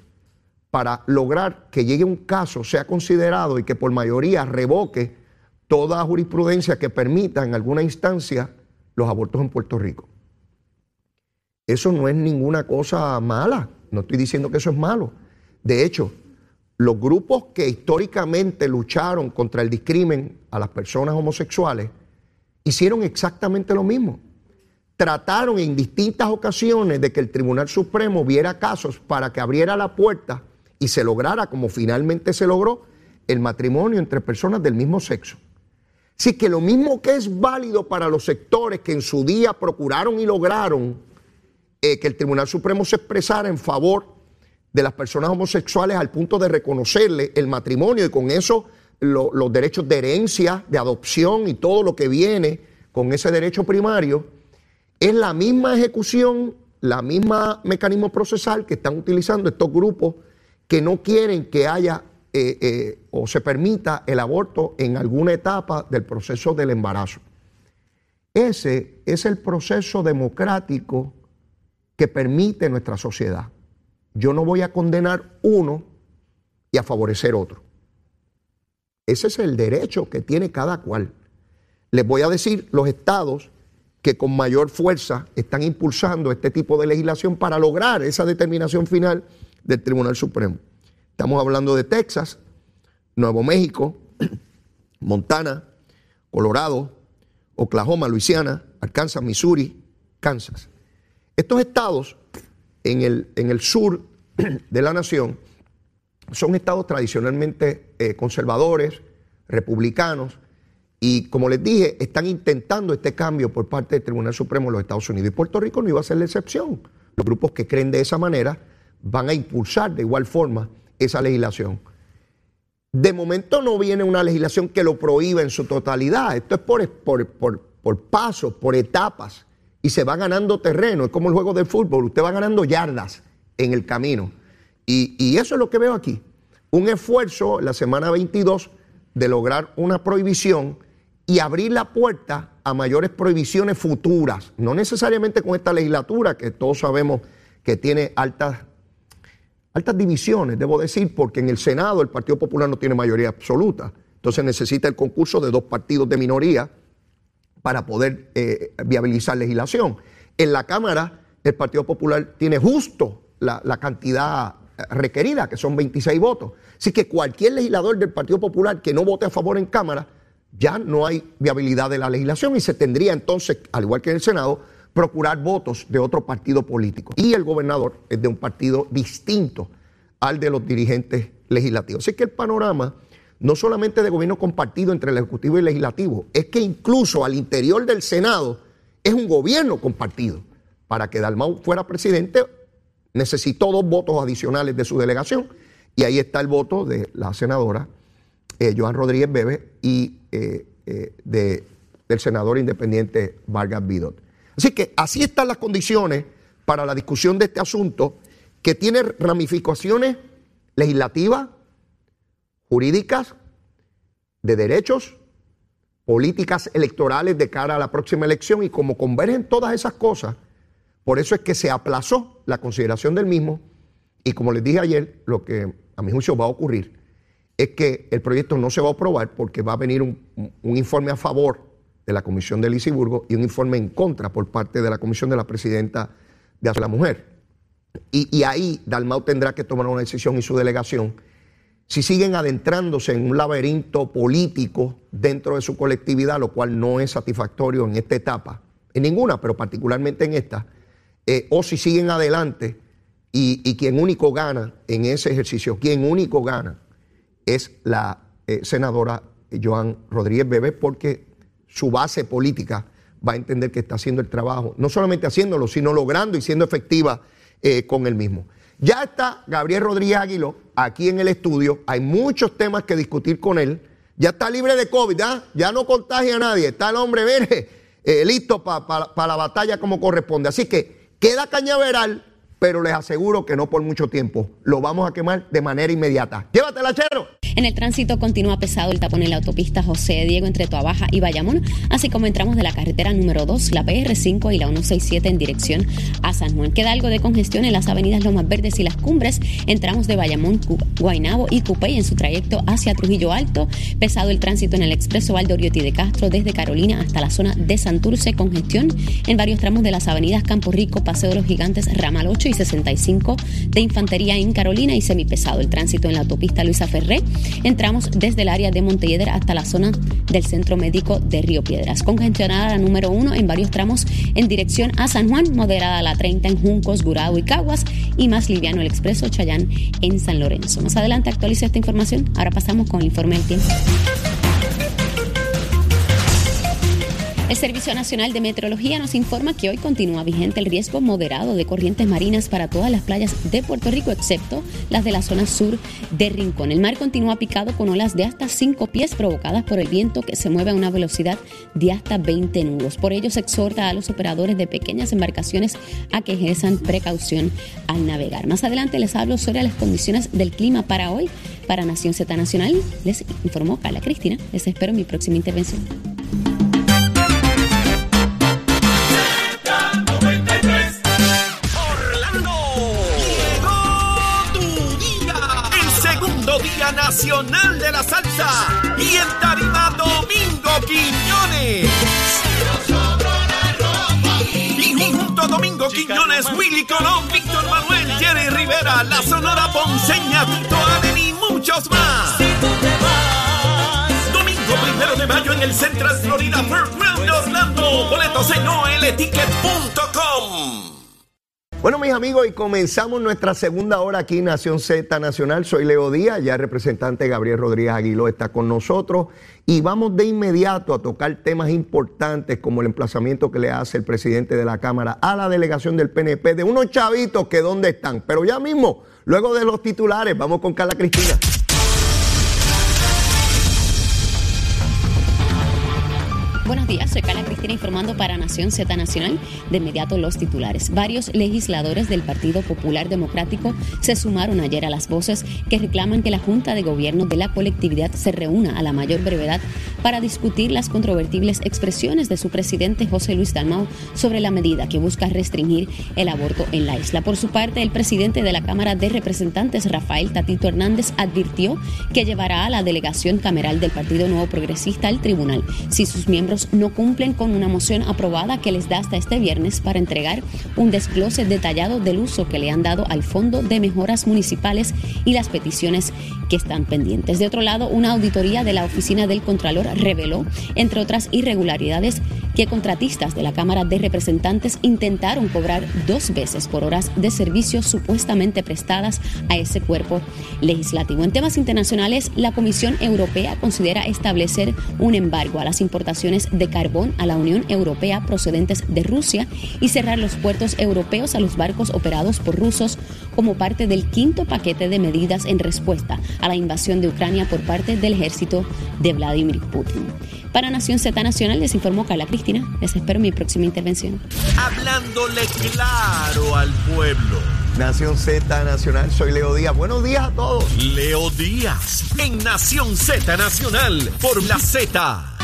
para lograr que llegue un caso, sea considerado y que por mayoría revoque toda jurisprudencia que permita en alguna instancia los abortos en Puerto Rico. Eso no es ninguna cosa mala, no estoy diciendo que eso es malo. De hecho, los grupos que históricamente lucharon contra el discrimen a las personas homosexuales hicieron exactamente lo mismo. Trataron en distintas ocasiones de que el Tribunal Supremo viera casos para que abriera la puerta y se lograra, como finalmente se logró, el matrimonio entre personas del mismo sexo. Así que lo mismo que es válido para los sectores que en su día procuraron y lograron eh, que el Tribunal Supremo se expresara en favor de las personas homosexuales al punto de reconocerle el matrimonio y con eso los derechos de herencia, de adopción y todo lo que viene con ese derecho primario, es la misma ejecución, la misma mecanismo procesal que están utilizando estos grupos que no quieren que haya eh, eh, o se permita el aborto en alguna etapa del proceso del embarazo. Ese es el proceso democrático que permite nuestra sociedad. Yo no voy a condenar uno y a favorecer otro. Ese es el derecho que tiene cada cual. Les voy a decir los estados que con mayor fuerza están impulsando este tipo de legislación para lograr esa determinación final del Tribunal Supremo. Estamos hablando de Texas, Nuevo México, Montana, Colorado, Oklahoma, Luisiana, Arkansas, Missouri, Kansas. Estos estados en el, en el sur de la nación son estados tradicionalmente eh, conservadores, republicanos, y como les dije, están intentando este cambio por parte del Tribunal Supremo de los Estados Unidos. Y Puerto Rico no iba a ser la excepción. Los grupos que creen de esa manera van a impulsar de igual forma esa legislación. De momento no viene una legislación que lo prohíba en su totalidad. Esto es por, por, pasos, por etapas. Y se va ganando terreno. Es como el juego de fútbol. Usted va ganando yardas en el camino. Y, y eso es lo que veo aquí. Un esfuerzo la semana 22 de lograr una prohibición y abrir la puerta a mayores prohibiciones futuras. No necesariamente con esta legislatura, que todos sabemos que tiene altas altas divisiones, debo decir, porque en el Senado el Partido Popular no tiene mayoría absoluta. Entonces necesita el concurso de dos partidos de minoría para poder eh, viabilizar legislación. En la Cámara el Partido Popular tiene justo la, la, cantidad requerida, que son 26 votos. Así que cualquier legislador del Partido Popular que no vote a favor en Cámara, ya no hay viabilidad de la legislación y se tendría entonces, al igual que en el Senado, procurar votos de otro partido político. Y el gobernador es de un partido distinto al de los dirigentes legislativos. Así que el panorama no solamente de gobierno compartido entre el Ejecutivo y el Legislativo, es que incluso al interior del Senado es un gobierno compartido. Para que Dalmau fuera presidente necesitó dos votos adicionales de su delegación y ahí está el voto de la senadora eh, Joan Rodríguez Bebe y eh, eh, del senador independiente Vargas Vidot. Así que así están las condiciones para la discusión de este asunto que tiene ramificaciones legislativas, jurídicas, de derechos, políticas electorales de cara a la próxima elección y como convergen todas esas cosas, por eso es que se aplazó la consideración del mismo y como les dije ayer, lo que a mi juicio va a ocurrir es que el proyecto no se va a aprobar porque va a venir un, un informe a favor de la Comisión de Lisiburgo y un informe en contra por parte de la Comisión de la Presidenta de la Mujer. Y, ahí Dalmau tendrá que tomar una decisión y su delegación. Si siguen adentrándose en un laberinto político dentro de su colectividad, lo cual no es satisfactorio en esta etapa, en ninguna, pero particularmente en esta, eh, o si siguen adelante y, quien único gana en ese ejercicio, quien único gana es la eh, senadora Joan Rodríguez Bebé, porque su base política va a entender que está haciendo el trabajo, no solamente haciéndolo, sino logrando y siendo efectiva eh, con el mismo. Ya está Gabriel Rodríguez Aguiló aquí en el estudio, hay muchos temas que discutir con él, ya está libre de COVID, ¿ah? ya no contagia a nadie, está el hombre, mire, eh, listo para la batalla como corresponde. Así que queda cañaveral pero les aseguro que no por mucho tiempo. Lo vamos a quemar de manera inmediata. ¡Llévatela, chero! En el tránsito continúa pesado el tapón en la autopista José Diego entre Toabaja y Bayamón, así como entramos de la carretera número 2, la PR5 y la 167 en dirección a San Juan. Queda algo de congestión en las avenidas Lomas Verdes y Las Cumbres. Entramos de Bayamón, Guaynabo y Cupey en su trayecto hacia Trujillo Alto. Pesado el tránsito en el expreso Valdoriotti de Castro desde Carolina hasta la zona de Santurce. Congestión en varios tramos de las avenidas Campo Rico, Paseo de los Gigantes, Ramal 8 y 65 de Infantería en Carolina y semipesado el tránsito en la autopista Luisa Ferré Entramos desde el área de Montelledra hasta la zona del Centro Médico de Río Piedras. Congestionada la número uno en varios tramos en dirección a San Juan, moderada la 30 en Juncos, Gurado y Caguas y más liviano el expreso Chayán en San Lorenzo. Más adelante actualizo esta información. Ahora pasamos con el informe del tiempo. El Servicio Nacional de Meteorología nos informa que hoy continúa vigente el riesgo moderado de corrientes marinas para todas las playas de Puerto Rico, excepto las de la zona sur de Rincón. El mar continúa picado con olas de hasta 5 pies provocadas por el viento que se mueve a una velocidad de hasta 20 nudos. Por ello se exhorta a los operadores de pequeñas embarcaciones a que ejerzan precaución al navegar. Más adelante les hablo sobre las condiciones del clima para hoy. Para Nación Z Nacional les informó Carla Cristina. Les espero mi próxima intervención. Nacional de la Salsa y el Tarima Domingo Quiñones. Y junto Domingo Quiñones, Willy Colón, Víctor Manuel, Jerry Rivera, la Sonora Ponceña, Tito Allen y muchos más. Domingo primero de mayo en el Central Florida Fairground Orlando. Boletos en oleticket.com. Bueno, mis amigos, y comenzamos nuestra segunda hora aquí en Nación Z Nacional. Soy Leo Díaz, ya el representante Gabriel Rodríguez Aguiló está con nosotros y vamos de inmediato a tocar temas importantes como el emplazamiento que le hace el presidente de la Cámara a la delegación del PNP de unos chavitos que dónde están. Pero ya mismo, luego de los titulares, vamos con Carla Cristina. Buenos días, soy Carla Cristina informando para Nación Z Nacional. De inmediato los titulares. Varios legisladores del Partido Popular Democrático se sumaron ayer a las voces que reclaman que la Junta de Gobierno de la colectividad se reúna a la mayor brevedad para discutir las controvertibles expresiones de su presidente José Luis Dalmau sobre la medida que busca restringir el aborto en la isla. Por su parte, el presidente de la Cámara de Representantes, Rafael Tatito Hernández, advirtió que llevará a la delegación cameral del Partido Nuevo Progresista al tribunal si sus miembros no cumplen con una moción aprobada que les da hasta este viernes para entregar un desglose detallado del uso que le han dado al Fondo de Mejoras Municipales y las peticiones que están pendientes. De otro lado, una auditoría de la Oficina del Contralor reveló, entre otras irregularidades, que contratistas de la Cámara de Representantes intentaron cobrar dos veces por horas de servicio supuestamente prestadas a ese cuerpo legislativo. En temas internacionales, la Comisión Europea considera establecer un embargo a las importaciones de carbón a la Unión Europea procedentes de Rusia y cerrar los puertos europeos a los barcos operados por rusos como parte del quinto paquete de medidas en respuesta a la invasión de Ucrania por parte del ejército de Vladimir Putin. Para Nación Z Nacional les informó Carla Cristina. Les espero en mi próxima intervención. Hablándole claro al pueblo. Nación Z Nacional, soy Leo Díaz. Buenos días a todos. Leo Díaz, en Nación Z Nacional, por la Z.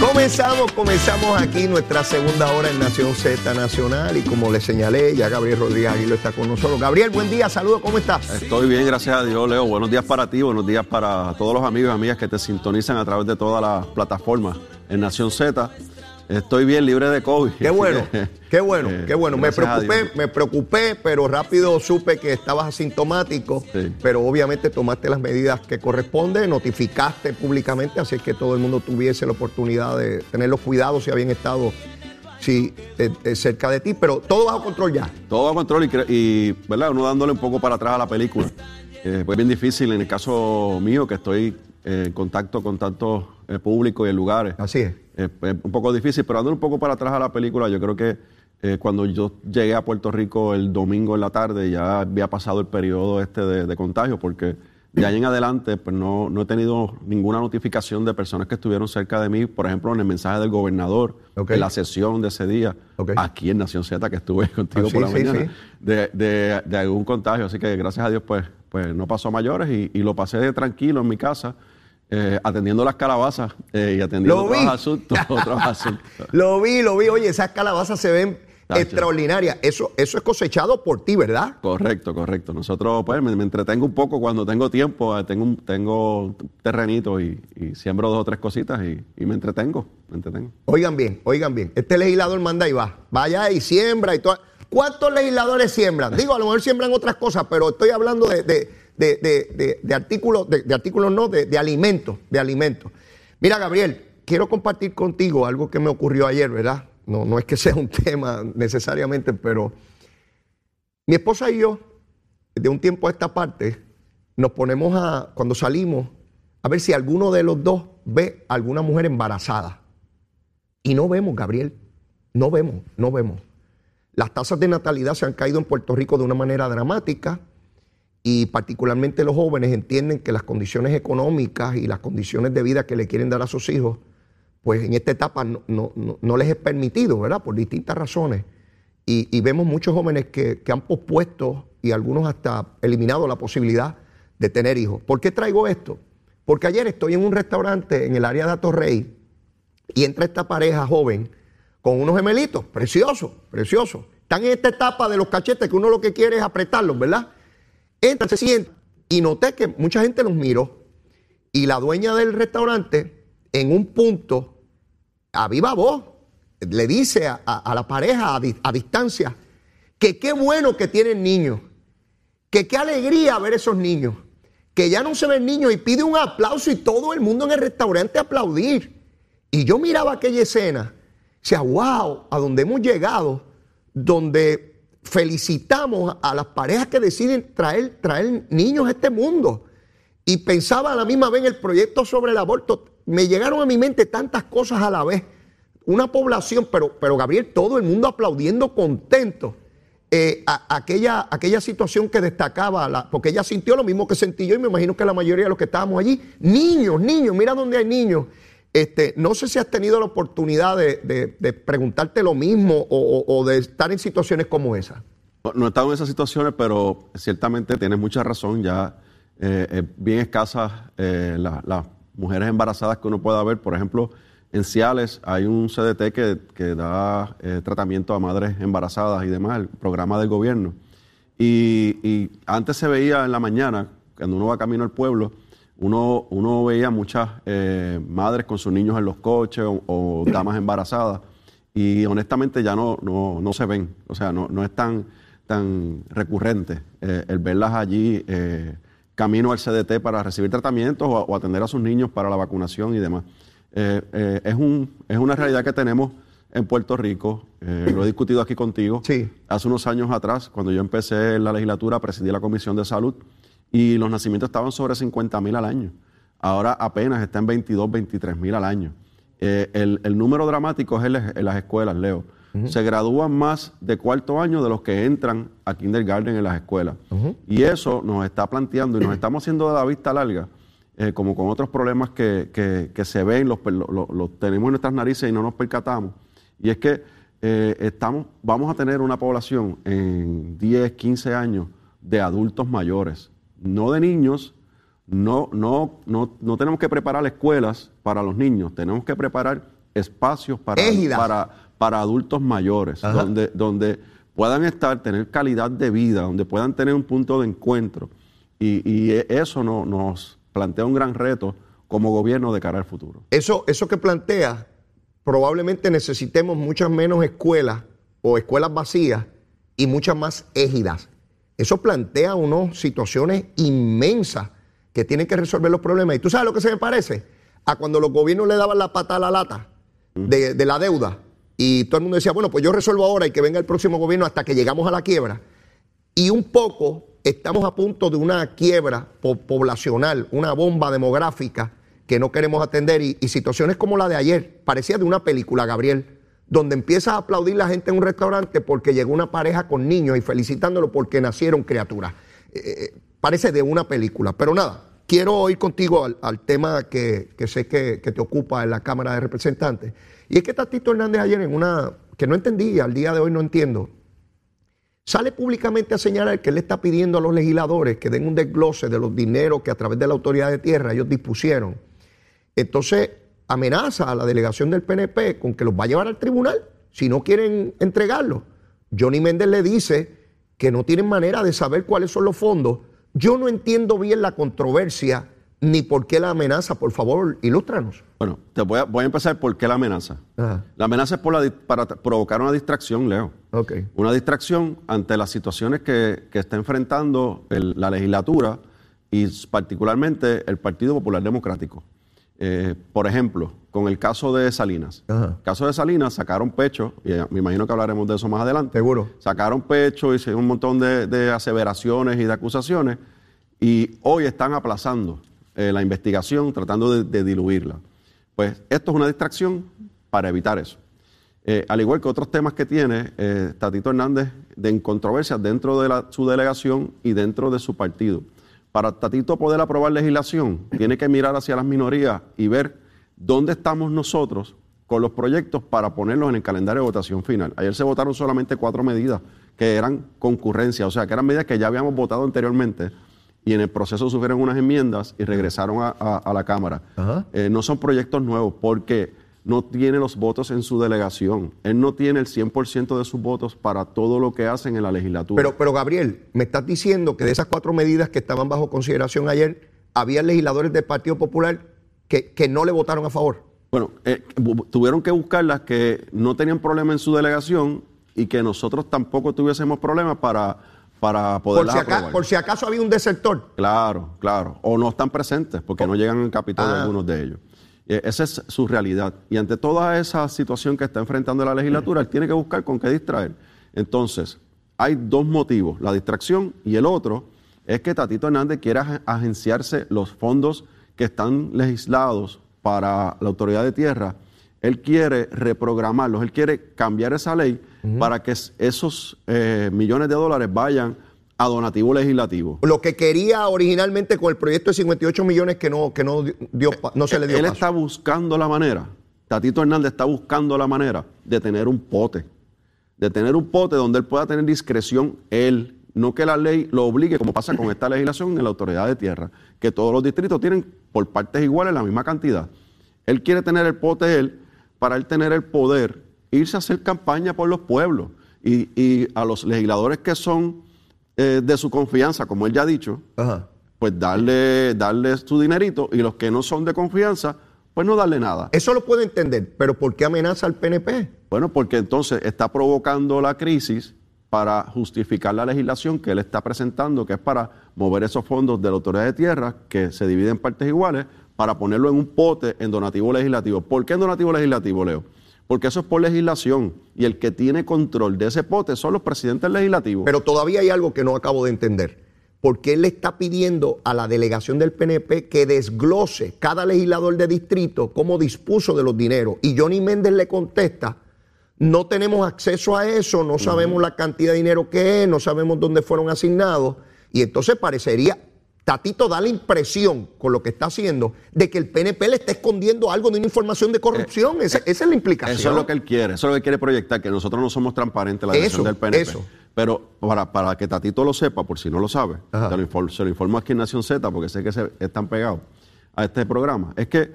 Comenzamos, comenzamos aquí nuestra segunda hora en Nación Z Nacional y como le señalé, ya Gabriel Rodríguez Aguilo está con nosotros. Gabriel, buen día, saludos, ¿cómo estás? Estoy bien, gracias a Dios, Leo. Buenos días para ti, buenos días para todos los amigos y amigas que te sintonizan a través de todas las plataformas en Nación Z. Estoy bien libre de COVID. Qué bueno, qué bueno, qué bueno. Me preocupé, me preocupé, pero rápido supe que estabas asintomático, pero obviamente tomaste las medidas que corresponden, notificaste públicamente, así que todo el mundo tuviese la oportunidad de tener los cuidados si habían estado sí, eh, eh, cerca de ti, pero todo bajo control ya. Todo bajo control y, y, ¿verdad? Uno dándole un poco para atrás a la película. eh, pues bien difícil en el caso mío, que estoy eh, en contacto con tanto eh, público y en lugares. Así es. Es un poco difícil, pero dando un poco para atrás a la película, yo creo que cuando yo llegué a Puerto Rico el domingo en la tarde ya había pasado el periodo este de contagio, porque de ahí en adelante, pues no, no, he tenido ninguna notificación de personas que estuvieron cerca de mí, por ejemplo, en el mensaje del gobernador, en la sesión de ese día, aquí en Nación Z, que estuve contigo ah, por la mañana, De, de, algún contagio. Así que gracias a Dios, pues, pues no pasó a mayores y, y lo pasé tranquilo en mi casa. Eh, atendiendo las calabazas eh, y atendiendo otros asuntos, otros asuntos. lo vi, lo vi. Oye, esas calabazas se ven extraordinaria. Eso, eso es cosechado por ti, ¿verdad? Correcto, correcto. Nosotros, pues, me, entretengo un poco cuando tengo tiempo, eh, tengo un, tengo terrenito y, siembro dos o tres cositas y, me entretengo, me entretengo. Oigan bien, oigan bien. Este legislador manda y va. Vaya y siembra y todo. ¿Cuántos legisladores siembran? Digo, a lo mejor siembran otras cosas, pero estoy hablando de, de, artículos, de, artículos no, de, alimentos, de alimentos. Mira, Gabriel, quiero compartir contigo algo que me ocurrió ayer, ¿verdad? No, no es que sea un tema necesariamente, pero mi esposa y yo, de un tiempo a esta parte, nos ponemos a, cuando salimos, a ver si alguno de los dos ve a alguna mujer embarazada. Y no vemos, Gabriel, no vemos, no vemos. Las tasas de natalidad se han caído en Puerto Rico de una manera dramática y particularmente los jóvenes entienden que las condiciones económicas y las condiciones de vida que le quieren dar a sus hijos pues en esta etapa no, les es permitido, ¿verdad? Por distintas razones. Y, vemos muchos jóvenes que, han pospuesto y algunos hasta eliminado la posibilidad de tener hijos. ¿Por qué traigo esto? Porque ayer estoy en un restaurante en el área de Atorrey y entra esta pareja joven con unos gemelitos, preciosos, preciosos. Están en esta etapa de los cachetes que uno lo que quiere es apretarlos, ¿verdad? Entra, se sienta y noté que mucha gente los miró y la dueña del restaurante en un punto a viva voz, le dice a, la pareja a, distancia que qué bueno que tienen niños, que qué alegría ver esos niños, que ya no se ven niños y pide un aplauso y todo el mundo en el restaurante aplaudir. Y yo miraba aquella escena, decía, wow, a donde hemos llegado, donde felicitamos a las parejas que deciden traer, traer niños a este mundo. Y pensaba a la misma vez en el proyecto sobre el aborto me llegaron a mi mente tantas cosas a la vez. Una población, pero, pero Gabriel, todo el mundo aplaudiendo contento. Eh, aquella, aquella situación que destacaba, porque ella sintió lo mismo que sentí yo y me imagino que la mayoría de los que estábamos allí, niños, niños, mira dónde hay niños. Este, no sé si has tenido la oportunidad de, preguntarte lo mismo o, de estar en situaciones como esa. No he estado en esas situaciones, pero ciertamente tienes mucha razón, ya eh, bien escasas eh, las mujeres embarazadas que uno pueda ver. Por ejemplo, en Ciales hay un CDT que, da eh, tratamiento a madres embarazadas y demás, el programa del gobierno. Y, antes se veía en la mañana, cuando uno va camino al pueblo, uno, uno veía muchas eh, madres con sus niños en los coches o, damas embarazadas. Y honestamente ya no, no, se ven, o sea, no, no es tan, tan recurrente eh, el verlas allí camino al CDT para recibir tratamientos o, atender a sus niños para la vacunación y demás. Eh, eh, es, un, es una realidad que tenemos en Puerto Rico. Eh, lo he discutido aquí contigo. Sí. Hace unos años atrás, cuando yo empecé la legislatura, presidí la Comisión de Salud y los nacimientos estaban sobre 50 mil al año. Ahora apenas está en 22, 23 mil al año. el, número dramático es en las escuelas, Leo se gradúan más de cuarto año de los que entran a kindergarten en las escuelas. Y eso nos está planteando y nos estamos haciendo de la vista larga, eh, como con otros problemas que, se ven, los, tenemos en nuestras narices y no nos percatamos. Y es que eh, estamos, vamos a tener una población en 10, 15 años de adultos mayores, no de niños. No, no, no, no tenemos que preparar escuelas para los niños, tenemos que preparar espacios para, para, para adultos mayores, donde, donde puedan estar, tener calidad de vida, donde puedan tener un punto de encuentro. Y, eso nos plantea un gran reto como gobierno de cara al futuro. Eso, eso que plantea, probablemente necesitemos muchas menos escuelas o escuelas vacías y muchas más égidas. Eso plantea unas situaciones inmensas que tienen que resolver los problemas. ¿Y tú sabes lo que se me parece? A cuando los gobiernos le daban la pata a la lata de, de la deuda y todo el mundo decía, bueno, pues yo resuelvo ahora y que venga el próximo gobierno hasta que llegamos a la quiebra. Y un poco estamos a punto de una quiebra poblacional, una bomba demográfica que no queremos atender y, situaciones como la de ayer, parecía de una película, Gabriel, donde empieza a aplaudir la gente en un restaurante porque llegó una pareja con niños y felicitándolo porque nacieron criaturas. Eh, eh, parece de una película, pero nada, quiero ir contigo al, tema que, sé que, te ocupa en la Cámara de Representantes. Y es que Tatito Hernández ayer en una que no entendí, al día de hoy no entiendo, sale públicamente a señalar que él está pidiendo a los legisladores que den un desglose de los dineros que a través de la autoridad de tierra ellos dispusieron. Entonces amenaza a la delegación del PNP con que los va a llevar al tribunal si no quieren entregarlo. Johnny Méndez le dice que no tienen manera de saber cuáles son los fondos. Yo no entiendo bien la controversia ni por qué la amenaza. Por favor, ilústranos. Bueno, te voy a, voy a empezar por qué la amenaza. La amenaza es por la, para provocar una distracción, Leo. Okay. Una distracción ante las situaciones que, está enfrentando la legislatura y particularmente el Partido Popular Democrático. Eh, por ejemplo, con el caso de Salinas. El caso de Salinas sacaron pecho, y me imagino que hablaremos de eso más adelante. Seguro. Sacaron pecho y un montón de, aseveraciones y de acusaciones y hoy están aplazando eh, la investigación tratando de, diluirla. Pues esto es una distracción para evitar eso. Eh, al igual que otros temas que tiene eh, Tatito Hernández de controversias dentro de su delegación y dentro de su partido. Para Tatito poder aprobar legislación, tiene que mirar hacia las minorías y ver dónde estamos nosotros con los proyectos para ponerlos en el calendario de votación final. Ayer se votaron solamente cuatro medidas que eran concurrencia, o sea, que eran medidas que ya habíamos votado anteriormente y en el proceso sufrieron unas enmiendas y regresaron a, la Cámara. Eh, no son proyectos nuevos porque no tiene los votos en su delegación. Él no tiene el 100% de sus votos para todo lo que hacen en la legislatura. Pero, pero Gabriel, me estás diciendo que de esas cuatro medidas que estaban bajo consideración ayer, había legisladores del Partido Popular que, no le votaron a favor. Bueno, eh, tuvieron que buscarlas que no tenían problema en su delegación y que nosotros tampoco tuviésemos problemas para para poder por si, acaso, había un desertor. Claro, claro. O no están presentes porque no llegan al Capitolio ah. algunos de ellos. Esa es su realidad. Y ante toda esa situación que está enfrentando la legislatura, él tiene que buscar con qué distraer. Entonces, hay dos motivos, la distracción y el otro es que Tatito Hernández quiere agenciarse los fondos que están legislados para la autoridad de tierra. Él quiere reprogramarlos, él quiere cambiar esa ley para que esos eh, millones de dólares vayan a donativo legislativo. Lo que quería originalmente con el proyecto de 58 millones que no, que no, dio, no se le dio. Él está buscando la manera, Tatito Hernández está buscando la manera de tener un pote, de tener un pote donde él pueda tener discreción, él, no que la ley lo obligue, como pasa con esta legislación en la autoridad de tierra, que todos los distritos tienen por partes iguales la misma cantidad. Él quiere tener el pote él para él tener el poder irse a hacer campaña por los pueblos y, a los legisladores que son eh, de su confianza, como él ya ha dicho, pues darle, darle su dinerito y los que no son de confianza, pues no darle nada. Eso lo puedo entender, pero ¿por qué amenaza al PNP? Bueno, porque entonces está provocando la crisis para justificar la legislación que él está presentando, que es para mover esos fondos de la autoridad de tierra, que se dividen en partes iguales, para ponerlo en un pote en donativo legislativo. ¿Por qué en donativo legislativo, Leo? Porque eso es por legislación y el que tiene control de ese pote son los presidentes legislativos. Pero todavía hay algo que no acabo de entender. ¿Por qué él le está pidiendo a la delegación del PNP que desglose cada legislador de distrito cómo dispuso de los dineros? Y Johnny Méndez le contesta, no tenemos acceso a eso, no sabemos la cantidad de dinero que es, no sabemos dónde fueron asignados. Y entonces parecería, Tatito da la impresión, con lo que está haciendo, de que el PNP le está escondiendo algo de una información de corrupción. Eh, esa, es la implicación. Eso es lo que él quiere, eso es lo que quiere proyectar, que nosotros no somos transparentes en la dirección del PNP. Eso. Pero para, para, que Tatito lo sepa, por si no lo sabe, se lo informo aquí en Nación Z, porque sé que se, están pegados a este programa, es que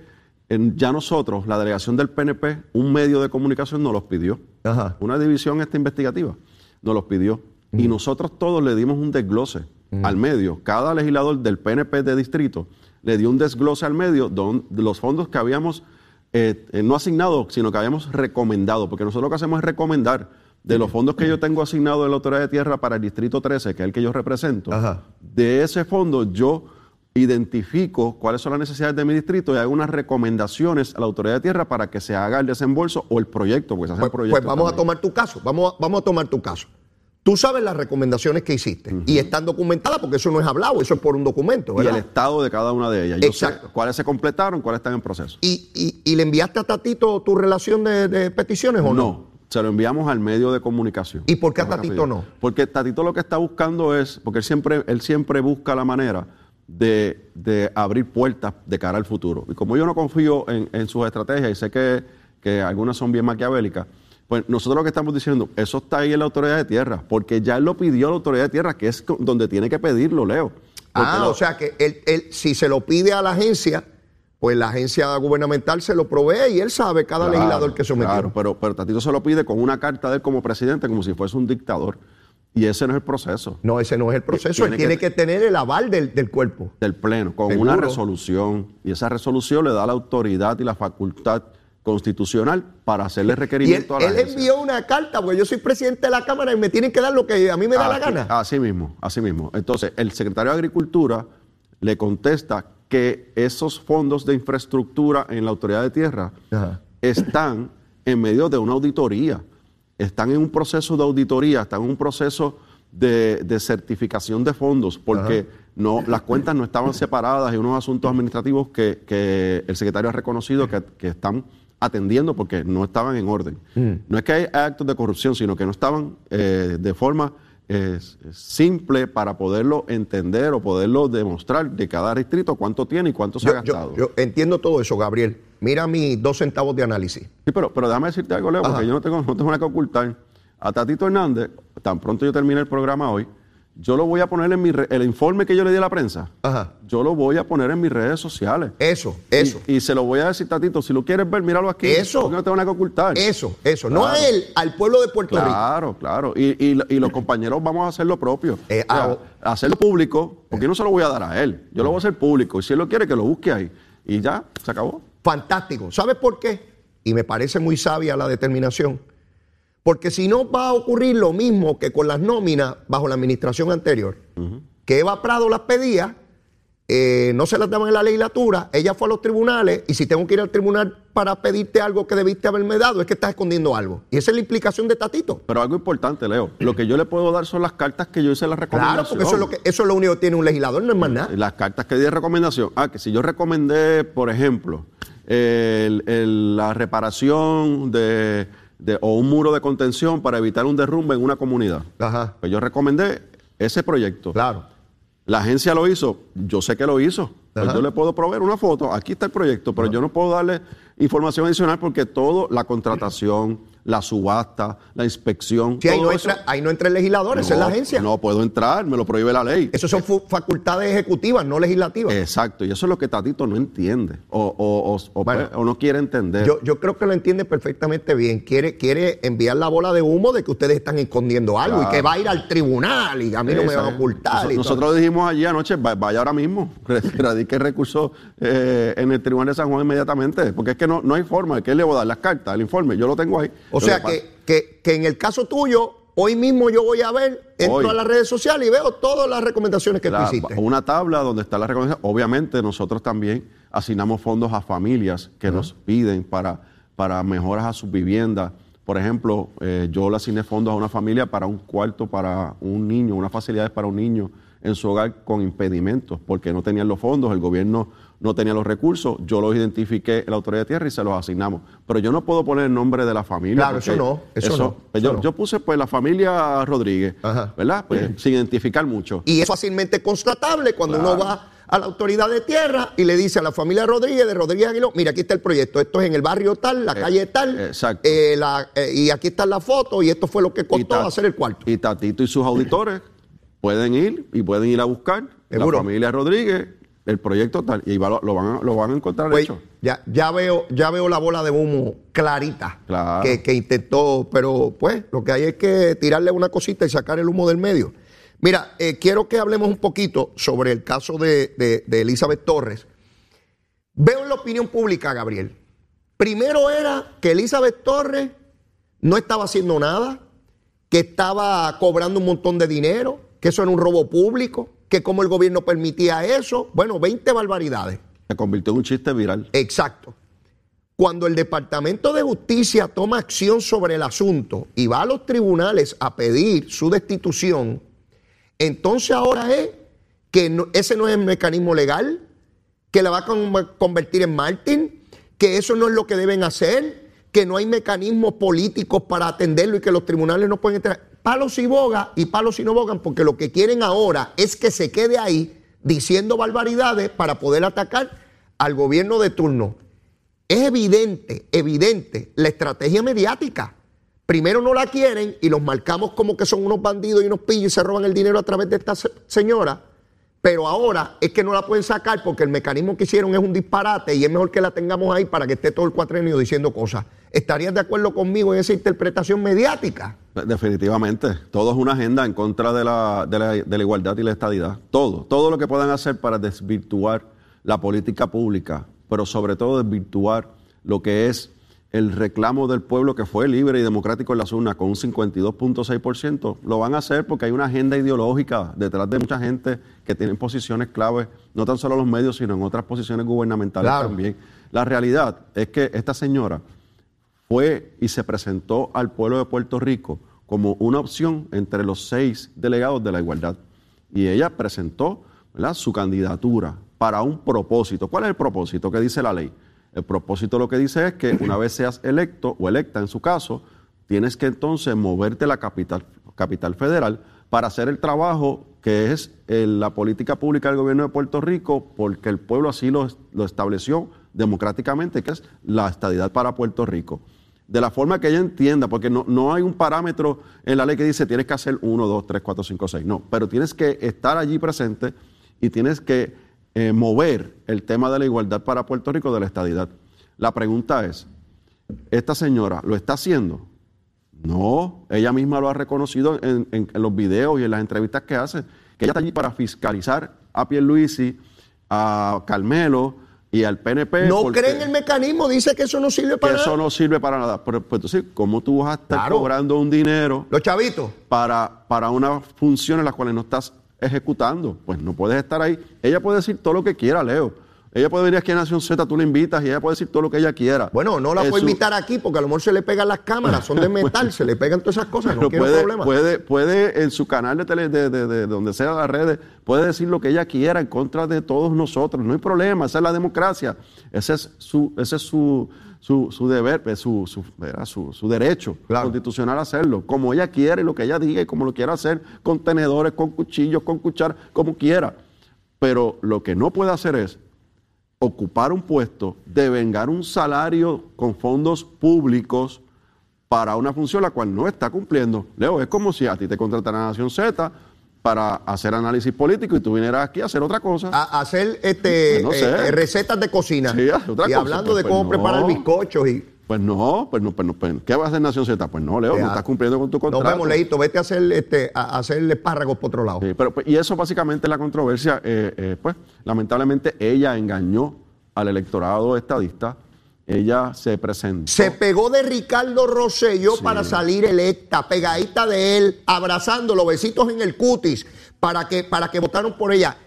ya nosotros, la delegación del PNP, un medio de comunicación nos los pidió. Una división esta investigativa nos los pidió. Y nosotros todos le dimos un desglose al medio. Cada legislador del PNP de distrito le dio un desglose al medio de los fondos que habíamos eh, eh, no asignado, sino que habíamos recomendado, porque nosotros lo que hacemos es recomendar de los fondos que yo tengo asignado de la Autoridad de Tierra para el Distrito 13, que es el que yo represento, de ese fondo yo identifico cuáles son las necesidades de mi distrito y hago unas recomendaciones a la Autoridad de Tierra para que se haga el desembolso o el proyecto, pues, pues, pues vamos a tomar tu caso, vamos vamos a tomar tu caso. Tú sabes las recomendaciones que hiciste y están documentadas porque eso no es hablado, eso es por un documento. Y el estado de cada una de ellas. Exacto. cuáles se completaron, cuáles están en proceso. ¿Y, y, le enviaste a Tatito tu relación de, peticiones o no? No, se lo enviamos al medio de comunicación. ¿Y por qué a Tatito no? Porque Tatito lo que está buscando es, porque él siempre, él siempre busca la manera de, de abrir puertas de cara al futuro. Y como yo no confío en, en sus estrategias y sé que, que algunas son bien maquiavélicas, pues nosotros lo que estamos diciendo, eso está ahí en la autoridad de tierra, porque ya él lo pidió a la autoridad de tierra, que es donde tiene que pedirlo, Leo. ah, o sea que él, si se lo pide a la agencia, pues la agencia gubernamental se lo provee y él sabe cada legislador que sometió. Claro, pero, pero Tatito se lo pide con una carta de él como presidente, como si fuese un dictador. Y ese no es el proceso. No, ese no es el proceso. Él tiene que, tener el aval del, cuerpo. Del pleno, con una resolución. Y esa resolución le da la autoridad y la facultad constitucional para hacerle requerimiento a la Él envió una carta, porque yo soy presidente de la Cámara y me tienen que dar lo que a mí me da la gana. Así mismo, así mismo. Entonces, el secretario de Agricultura le contesta que esos fondos de infraestructura en la Autoridad de Tierra están en medio de una auditoría, están en un proceso de auditoría, están en un proceso de, certificación de fondos, porque no, las cuentas no estaban separadas y unos asuntos administrativos que, el secretario ha reconocido que, que están atendiendo porque no estaban en orden. Mm. No es que hay actos de corrupción, sino que no estaban eh, de forma eh, simple para poderlo entender o poderlo demostrar de cada distrito cuánto tiene y cuánto se ha gastado. Yo, entiendo todo eso, Gabriel. Mira mis dos centavos de análisis. Sí, pero, pero déjame decirte algo, Leo, porque yo no tengo, no tengo nada que ocultar. A Tatito Hernández, tan pronto yo termine el programa hoy, yo lo voy a poner en mi el informe que yo le di a la prensa. Ajá. Yo lo voy a poner en mis redes sociales. Eso, eso. Y, se lo voy a decir, Tatito, si lo quieres ver, míralo aquí. Eso. no tengo nada que ocultar. Eso, eso. No a él, al pueblo de Puerto Rico. Claro, claro. Y, y, los compañeros vamos a hacer lo propio. Eh, ah, hacerlo público, porque yo no se lo voy a dar a él. Yo lo voy a hacer público. Y si él lo quiere, que lo busque ahí. Y ya, se acabó. Fantástico. ¿Sabes por qué? Y me parece muy sabia la determinación porque si no va a ocurrir lo mismo que con las nóminas bajo la administración anterior, que Eva Prado las pedía, eh, no se las daban en la legislatura, ella fue a los tribunales y si tengo que ir al tribunal para pedirte algo que debiste haberme dado, es que estás escondiendo algo. Y esa es la implicación de Tatito. Pero algo importante, Leo, lo que yo le puedo dar son las cartas que yo hice la recomendación. Claro, porque eso es lo, que, eso es lo único que tiene un legislador, no es más nada. Las cartas que di de recomendación. Ah, que si yo recomendé, por ejemplo, la reparación de o un muro de contención para evitar un derrumbe en una comunidad. Ajá. Pues yo recomendé ese proyecto. Claro. La agencia lo hizo, yo sé que lo hizo. Pues yo le puedo proveer una foto, aquí está el proyecto, pero yo no puedo darle información adicional porque todo, la contratación, la subasta, la inspección. Sí, ahí, no entra, ahí no entra el legislador, esa es la agencia. No puedo entrar, me lo prohíbe la ley. Eso son facultades ejecutivas, no legislativas. Exacto, y eso es lo que Tatito no entiende o, pues, no quiere entender. Yo, yo, creo que lo entiende perfectamente bien. Quiere, quiere enviar la bola de humo de que ustedes están escondiendo algo y que va a ir al tribunal y a mí no me van a ocultar. nosotros dijimos allí anoche, vaya ahora mismo, radique recurso eh, en el tribunal de San Juan inmediatamente, porque es que no, no hay forma de que le voy a dar las cartas, el informe, yo lo tengo ahí. O sea que, que, que, en el caso tuyo, hoy mismo yo voy a ver, entro a las redes sociales y veo todas las recomendaciones que tú hiciste. Una tabla donde está la recomendación. Obviamente nosotros también asignamos fondos a familias que nos piden para, para mejoras a sus viviendas. Por ejemplo, eh, yo le asigné fondos a una familia para un cuarto para un niño, unas facilidades para un niño en su hogar con impedimentos, porque no tenían los fondos, el gobierno no tenía los recursos, yo los identifiqué en la autoridad de tierra y se los asignamos. Pero yo no puedo poner el nombre de la familia. Claro, eso no, eso, no. Pues yo, puse pues la familia Rodríguez, ¿verdad? Pues sin identificar mucho. Y es fácilmente constatable cuando uno va a la autoridad de tierra y le dice a la familia Rodríguez, de Rodríguez Aguiló, mira, aquí está el proyecto, esto es en el barrio tal, la eh, calle tal, exacto. Eh, eh, y aquí está la foto y esto fue lo que costó hacer el cuarto. Y Tatito y sus auditores pueden ir y pueden ir a buscar la familia Rodríguez el proyecto tal, y lo, van, a, lo van a encontrar pues, hecho. Ya, ya, veo, ya veo la bola de humo clarita que, intentó, pero pues lo que hay es que tirarle una cosita y sacar el humo del medio. Mira, eh, quiero que hablemos un poquito sobre el caso de, de Elizabeth Torres. Veo en la opinión pública, Gabriel. Primero era que Elizabeth Torres no estaba haciendo nada, que estaba cobrando un montón de dinero, que eso era un robo público, que como el gobierno permitía eso, bueno, 20 barbaridades. Se convirtió en un chiste viral. Exacto. Cuando el Departamento de Justicia toma acción sobre el asunto y va a los tribunales a pedir su destitución, entonces ahora es que ese no es el mecanismo legal, que la va a convertir en Martín, que eso no es lo que deben hacer, que no hay mecanismos políticos para atenderlo y que los tribunales no pueden entrar. Palos y boga y palos y no bogan, porque lo que quieren ahora es que se quede ahí diciendo barbaridades para poder atacar al gobierno de turno. Es evidente, evidente la estrategia mediática. Primero no la quieren y los marcamos como que son unos bandidos y unos pillos y se roban el dinero a través de esta señora. Pero ahora es que no la pueden sacar porque el mecanismo que hicieron es un disparate y es mejor que la tengamos ahí para que esté todo el cuatrenio diciendo cosas. ¿Estarías de acuerdo conmigo en esa interpretación mediática? Definitivamente. Todo es una agenda en contra de la, de la, de la igualdad y la estadidad. Todo. Todo lo que puedan hacer para desvirtuar la política pública, pero sobre todo desvirtuar lo que es el reclamo del pueblo que fue libre y democrático en la urnas con un 52.6%, lo van a hacer porque hay una agenda ideológica detrás de mucha gente que tiene posiciones claves, no tan solo en los medios, sino en otras posiciones gubernamentales también. La realidad es que esta señora fue y se presentó al pueblo de Puerto Rico como una opción entre los seis delegados de la igualdad. Y ella presentó su candidatura para un propósito. ¿Cuál es el propósito que dice la ley? El propósito lo que dice es que una vez seas electo o electa en su caso, tienes que entonces moverte a la capital, capital federal para hacer el trabajo que es eh, la política pública del gobierno de Puerto Rico, porque el pueblo así lo, lo estableció democráticamente, que es la estadidad para Puerto Rico. De la forma que ella entienda, porque no, no hay un parámetro en la ley que dice tienes que hacer uno, dos, tres, cuatro, cinco, seis. No, pero tienes que estar allí presente y tienes que eh, mover el tema de la igualdad para Puerto Rico de la estadidad. La pregunta es, ¿esta señora lo está haciendo? No, ella misma lo ha reconocido en, los videos y en las entrevistas que hace, que ella está allí para fiscalizar a Pierluisi, a Carmelo y al PNP. No creen el mecanismo, dice que eso no sirve para nada. Eso no sirve para nada. Pero pues, entonces, ¿cómo tú vas a estar cobrando un dinero? Los chavitos. Para, para una función en la cual no estás ejecutando. Pues no puedes estar ahí. Ella puede decir todo lo que quiera, Leo. Ella puede venir aquí a Nación Z, tú la invitas y ella puede decir todo lo que ella quiera. Bueno, no la puedo invitar aquí porque a lo mejor se le pegan las cámaras, son de metal, se le pegan todas esas cosas, no quiero puede, problema. Puede, puede en su canal de tele, de, de, donde sea las redes, puede decir lo que ella quiera en contra de todos nosotros, no hay problema, esa es la democracia, ese es su, ese es su, su, su deber, pues, su, su, su, derecho constitucional a hacerlo, como ella quiere, lo que ella diga y como lo quiera hacer, con tenedores, con cuchillos, con cuchara, como quiera. Pero lo que no puede hacer es ocupar un puesto, devengar un salario con fondos públicos para una función la cual no está cumpliendo. Leo, es como si a ti te contratara Nación Z para hacer análisis político y tú vinieras aquí a hacer otra cosa. A, hacer este, pues eh, recetas de cocina. Sí, otra y hablando pues, de cómo pues preparar bizcochos y... Pues no, pues no, pues no, ¿qué va a hacer Nación Z? Pues no, Leo, no estás cumpliendo con tu contrato. Nos vemos, Leito, vete a hacer, este, a hacer espárragos por otro lado. Sí, pero, y eso básicamente es la controversia. Eh, eh, pues, lamentablemente, ella engañó al electorado estadista ella se presentó. Se pegó de Ricardo Rosselló para salir electa, pegadita de él, abrazándolo, besitos en el cutis, para que, para que votaron por ella.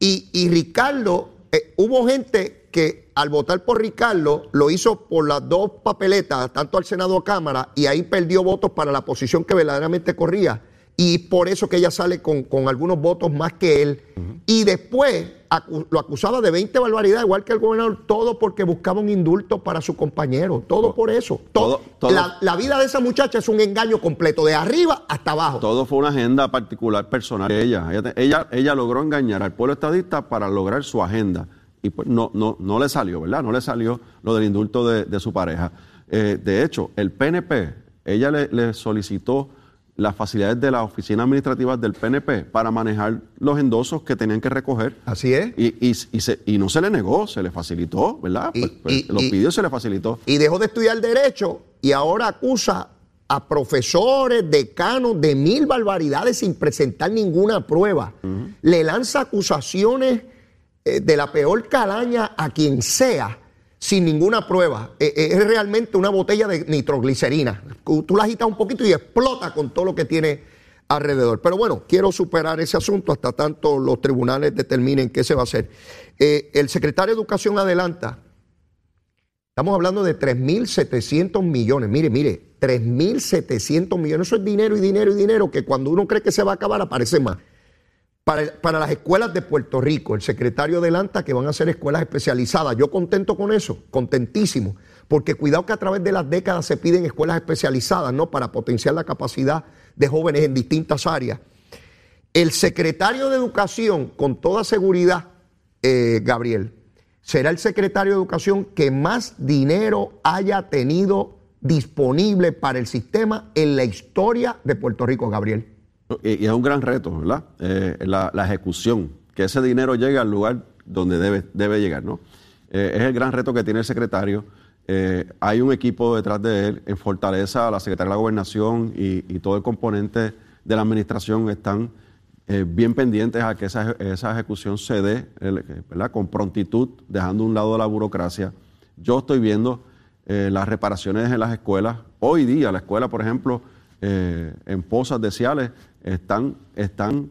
Y, Ricardo, eh, hubo gente que al votar por Ricardo lo hizo por las dos papeletas, tanto al Senado a Cámara, y ahí perdió votos para la posición que verdaderamente corría y por eso que ella sale con, algunos votos más que él. Y después lo acusaba de 20 barbaridades, igual que el gobernador, todo porque buscaba un indulto para su compañero, todo por eso. Todo, La, vida de esa muchacha es un engaño completo, de arriba hasta abajo. Todo fue una agenda particular, personal de ella. Ella, ella, logró engañar al pueblo estadista para lograr su agenda. Y pues no, no, no le salió, ¿verdad? No le salió lo del indulto de, su pareja. Eh, de hecho, el PNP, ella le solicitó las facilidades de las oficinas administrativas del PNP para manejar los endosos que tenían que recoger. Así es. Y, y, no se le negó, se le facilitó, ¿verdad? Pues, pues, los pidió, se le facilitó. Y dejó de estudiar Derecho y ahora acusa a profesores, decanos de mil barbaridades sin presentar ninguna prueba. Le lanza acusaciones eh, de la peor calaña a quien sea sin ninguna prueba. Eh, eh, es realmente una botella de nitroglicerina. Tú la agitas un poquito y explota con todo lo que tiene alrededor. Pero bueno, quiero superar ese asunto hasta tanto los tribunales determinen qué se va a hacer. Eh, el secretario de Educación adelanta Estamos hablando de 3.700 millones. Mire, mire, 3.700 millones. Eso es dinero y dinero y dinero que cuando uno cree que se va a acabar aparece más. Para, las escuelas de Puerto Rico, el secretario adelanta que van a ser escuelas especializadas. Yo contento con eso, contentísimo, porque cuidado que a través de las décadas se piden escuelas especializadas, ¿no? Para potenciar la capacidad de jóvenes en distintas áreas. El secretario de Educación, con toda seguridad, eh, Gabriel, será el secretario de Educación que más dinero haya tenido disponible para el sistema en la historia de Puerto Rico, Gabriel. Y, es un gran reto, ¿verdad? Eh, la, ejecución, que ese dinero llegue al lugar donde debe, debe llegar, ¿no? Eh, es el gran reto que tiene el secretario. hay un equipo detrás de él en Fortaleza, la Secretaría de la Gobernación y, y todo el componente de la administración están eh, bien pendientes a que esa, ejecución se dé ¿verdad? con prontitud, dejando a un lado la burocracia. Yo estoy viendo eh, las reparaciones en las escuelas. Hoy día la escuela, por ejemplo, eh, en Pozas de Ciales, están, están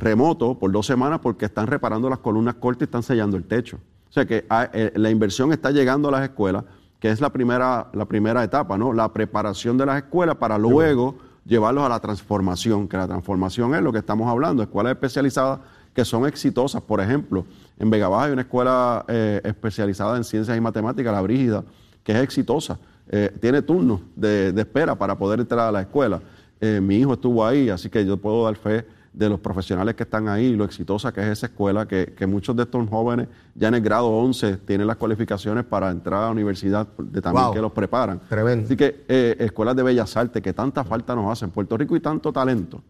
remotos por dos semanas porque están reparando las columnas cortas y están sellando el techo. O sea que ah, la inversión está llegando a las escuelas, que es la primera, la primera etapa, ¿no? La preparación de las escuelas para luego llevarlos a la transformación, que la transformación es lo que estamos hablando, escuelas especializadas que son exitosas. Por ejemplo, en Vega Baja hay una escuela eh, especializada en ciencias y matemáticas, la Brígida, que es exitosa. Eh, tiene turnos de, espera para poder entrar a la escuela. Eh, mi hijo estuvo ahí, así que yo puedo dar fe de los profesionales que están ahí, lo exitosa que es esa escuela, que, muchos de estos jóvenes ya en el grado 11 tienen las cualificaciones para entrar a la universidad, de también que los preparan. Tremendo. Así que eh, escuelas de bellas artes, que tanta falta nos hacen. Puerto Rico y tanto talento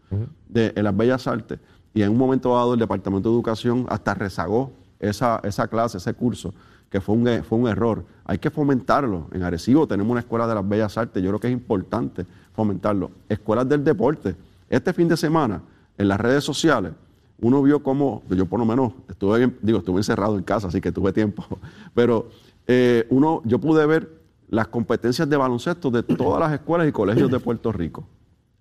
de, en las bellas artes. Y en un momento dado el Departamento de Educación hasta rezagó esa, esa clase, ese curso, que fue un, fue un error. Hay que fomentarlo. En Arecibo tenemos una escuela de las bellas artes, yo creo que es importante fomentarlo. Escuelas del deporte. Este fin de semana en las redes sociales, uno vio cómo, yo por lo menos estuve, digo, estuve encerrado en casa, así que tuve tiempo, pero eh, uno, yo pude ver las competencias de baloncesto de todas las escuelas y colegios de Puerto Rico.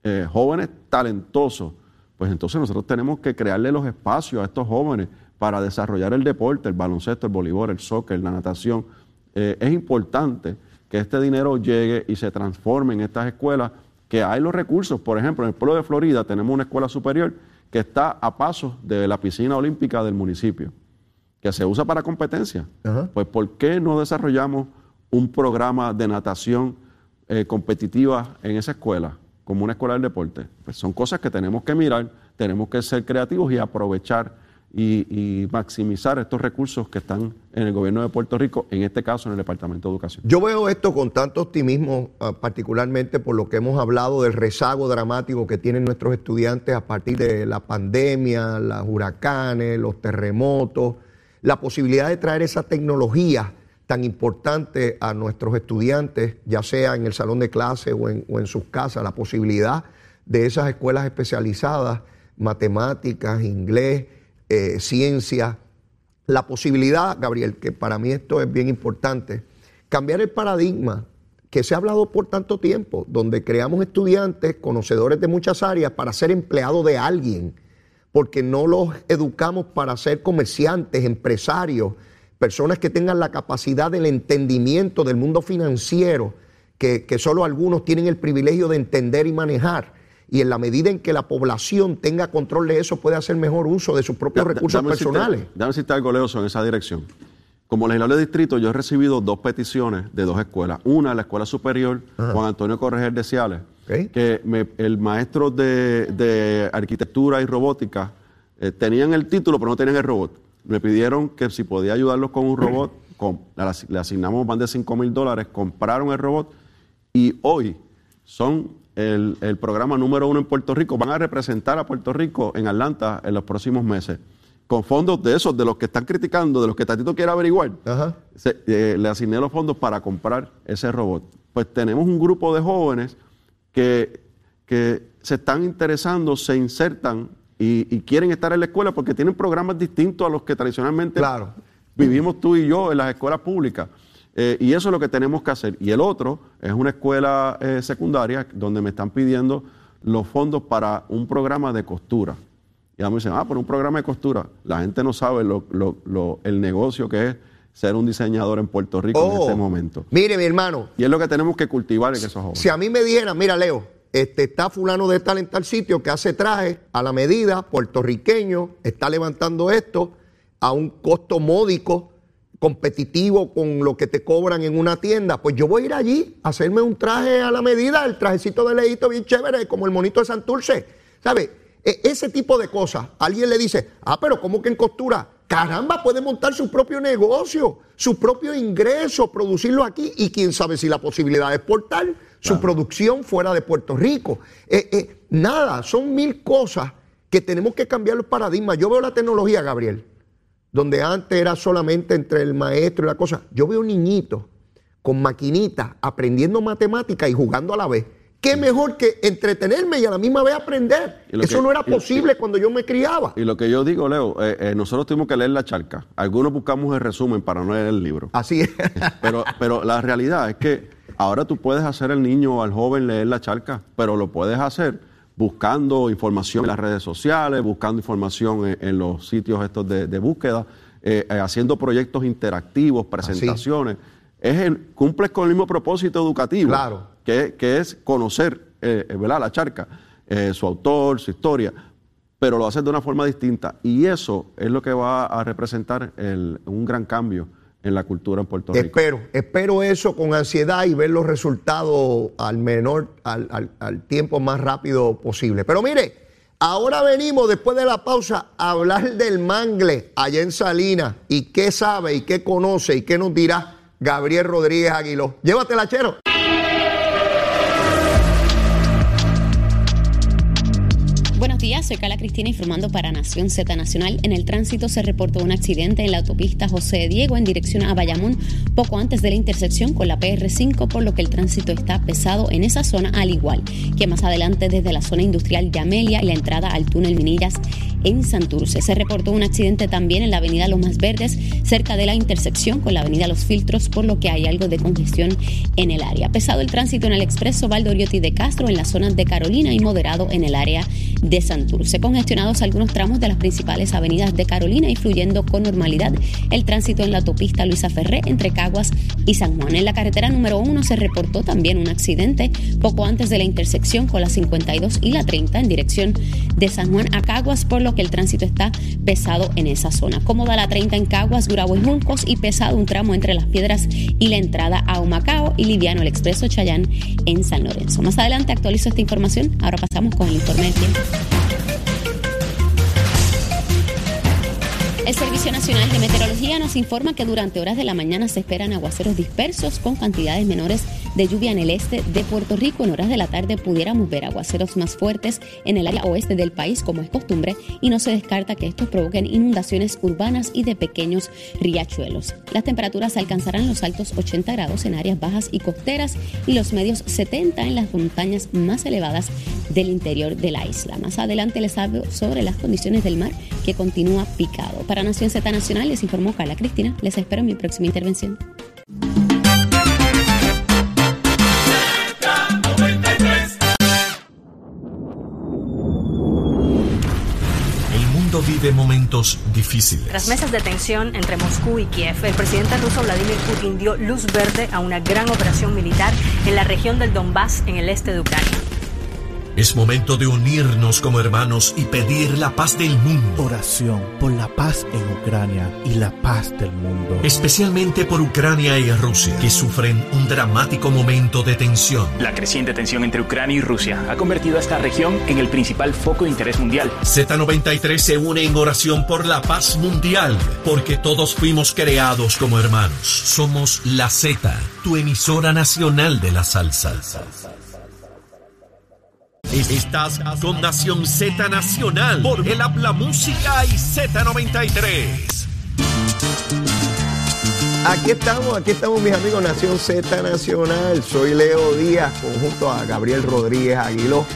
Eh, jóvenes talentosos, pues entonces nosotros tenemos que crearle los espacios a estos jóvenes para desarrollar el deporte, el baloncesto, el voleibol, el soccer, la natación. Eh, es importante que este dinero llegue y se transforme en estas escuelas que hay los recursos. Por ejemplo, en el pueblo de Florida tenemos una escuela superior que está a pasos de la piscina olímpica del municipio, que se usa para competencia. Pues ¿por qué no desarrollamos un programa de natación eh, competitiva en esa escuela, como una escuela del deporte? Pues son cosas que tenemos que mirar, tenemos que ser creativos y aprovechar y, maximizar estos recursos que están en el gobierno de Puerto Rico, en este caso en el Departamento de Educación. Yo veo esto con tanto optimismo, ah, particularmente por lo que hemos hablado del rezago dramático que tienen nuestros estudiantes a partir de la pandemia, los huracanes, los terremotos, la posibilidad de traer esa tecnología tan importante a nuestros estudiantes, ya sea en el salón de clase o en, o en sus casas, la posibilidad de esas escuelas especializadas, matemáticas, inglés, eh, ciencia, la posibilidad, Gabriel, que para mí esto es bien importante, cambiar el paradigma que se ha hablado por tanto tiempo, donde creamos estudiantes conocedores de muchas áreas para ser empleados de alguien, porque no los educamos para ser comerciantes, empresarios, personas que tengan la capacidad del entendimiento del mundo financiero, que, que solo algunos tienen el privilegio de entender y manejar y en la medida en que la población tenga control de eso, puede hacer mejor uso de sus propios recursos personales. Dame citar algo, Leoso, en esa dirección. Como legislador de distrito, yo he recibido dos peticiones de dos escuelas. Una, la Escuela Superior Juan Antonio Correger de Ciales, que el maestro de, arquitectura y robótica eh, tenían el título, pero no tenían el robot. Me pidieron que si podía ayudarlos con un robot, le asignamos más de 5 mil dólares, compraron el robot y hoy son el, programa número uno en Puerto Rico, van a representar a Puerto Rico en Atlanta en los próximos meses. Con fondos de esos, de los que están criticando, de los que Tatito quiere averiguar, eh, le asigné los fondos para comprar ese robot. Pues tenemos un grupo de jóvenes que, que se están interesando, se insertan y, quieren estar en la escuela porque tienen programas distintos a los que tradicionalmente vivimos tú y yo en las escuelas públicas. Eh, y eso es lo que tenemos que hacer. Y el otro es una escuela eh, secundaria donde me están pidiendo los fondos para un programa de costura. Y a mí me dicen, ah, por un programa de costura. La gente no sabe lo, el negocio que es ser un diseñador en Puerto Rico en este oh, momento. Mire, mi hermano. Y es lo que tenemos que cultivar en esos jóvenes. Si a mí me dijeran, mira, Leo, este, está fulano de tal en tal sitio que hace trajes a la medida, puertorriqueño, está levantando esto a un costo módico, competitivo con lo que te cobran en una tienda, pues yo voy a ir allí a hacerme un traje a la medida, el trajecito de leíto bien chévere, como el monito de Santurce. ¿Sabe? E, ese tipo de cosas. Alguien le dice, ah, pero ¿cómo que en costura? Caramba, puede montar su propio negocio, su propio ingreso, producirlo aquí y quién sabe si la posibilidad de exportar su producción fuera de Puerto Rico. Eh, eh, nada, son mil cosas que tenemos que cambiar los paradigmas. Yo veo la tecnología, Gabriel, donde antes era solamente entre el maestro y la cosa. Yo veo niñitos con maquinitas aprendiendo matemática y jugando a la vez. ¿Qué mejor que entretenerme y a la misma vez aprender? Eso no era posible cuando yo me criaba. Y lo que yo digo, Leo, eh, nosotros tuvimos que leer la charca. Algunos buscamos el resumen para no leer el libro. Así es. pero, pero la realidad es que Ahora tú puedes hacer al niño o al joven leer la charca, pero lo puedes hacer buscando información en las redes sociales, buscando información en, los sitios estos de, búsqueda, eh, eh, haciendo proyectos interactivos, presentaciones. Es el, cumples con el mismo propósito educativo, claro. que, es conocer eh, la charca, su autor, su historia, pero lo haces de una forma distinta. Y eso es lo que va a representar un gran cambio en la cultura en Puerto Rico. Espero, espero eso con ansiedad y ver los resultados al menor, al, al, tiempo más rápido posible. Pero mire, ahora venimos después de la pausa a hablar del mangle allá en Salinas y qué sabe y qué conoce y qué nos dirá Gabriel Rodríguez Aguiló. Llévatela, chero. Buenos días, soy Carla Cristina informando para Nación Z Nacional. En el tránsito se reportó un accidente en la autopista José Diego en dirección a Bayamón poco antes de la intersección con la PR5, por lo que el tránsito está pesado en esa zona, al igual que más adelante desde la zona industrial Yamelia y la entrada al túnel Minillas en Santurce. Se reportó un accidente también en la avenida Los Más Verdes, cerca de la intersección con la avenida Los Filtros, por lo que hay algo de congestión en el área. Pesado el tránsito en el expreso Valdoriotti de Castro en la zona de Carolina y moderado en el área de Santurce. Congestionados algunos tramos de las principales avenidas de Carolina y fluyendo con normalidad el tránsito en la autopista Luisa Ferré entre Caguas y San Juan. En la carretera número 1 se reportó también un accidente poco antes de la intersección con la 52 y la 30 en dirección de San Juan a Caguas, por lo que el tránsito está pesado en esa zona. Cómoda la 30 en Caguas, Gurabo y Juncos y pesado un tramo entre las piedras y la entrada a Humacao y liviano el expreso Chayán en San Lorenzo. Más adelante actualizo esta información. Ahora pasamos con el informe de tiempo. El Servicio Nacional de Meteorología nos informa que durante horas de la mañana se esperan aguaceros dispersos con cantidades menores de lluvia en el este de Puerto Rico. En horas de la tarde pudiéramos ver aguaceros más fuertes en el área oeste del país, como es costumbre, y no se descarta que estos provoquen inundaciones urbanas y de pequeños riachuelos. Las temperaturas alcanzarán los altos 80 grados en áreas bajas y costeras y los medios 70 en las montañas más elevadas del interior de la isla. Más adelante les hablo sobre las condiciones del mar que continúa picado. Para Nación Z Nacional les informó Carla Cristina. Les espero en mi próxima intervención. Vive momentos difíciles. Tras meses de tensión entre Moscú y Kiev, el presidente ruso Vladimir Putin dio luz verde a una gran operación militar en la región del Donbass, en el este de Ucrania. Es momento de unirnos como hermanos y pedir la paz del mundo. Oración por la paz en Ucrania y la paz del mundo. Especialmente por Ucrania y Rusia, que sufren un dramático momento de tensión. La creciente tensión entre Ucrania y Rusia ha convertido a esta región en el principal foco de interés mundial. Z93 se une en oración por la paz mundial, porque todos fuimos creados como hermanos. Somos la Z, tu emisora nacional de la salsa. Estás con Nación Z Nacional por el Habla Música y Z93. Aquí estamos, aquí estamos mis amigos Nación Z Nacional. Soy Leo Díaz, junto a Gabriel Rodríguez Aguiló.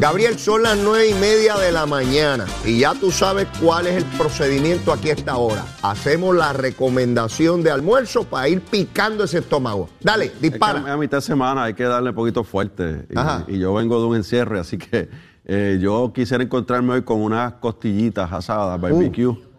Gabriel, son las nueve y media de la mañana y ya tú sabes cuál es el procedimiento aquí a esta hora. Hacemos la recomendación de almuerzo para ir picando ese estómago. Dale, dispara. a mitad de semana hay que darle un poquito fuerte y, yo vengo de un encierre, así que eh, yo quisiera encontrarme hoy con unas costillitas asadas, barbecue. Uh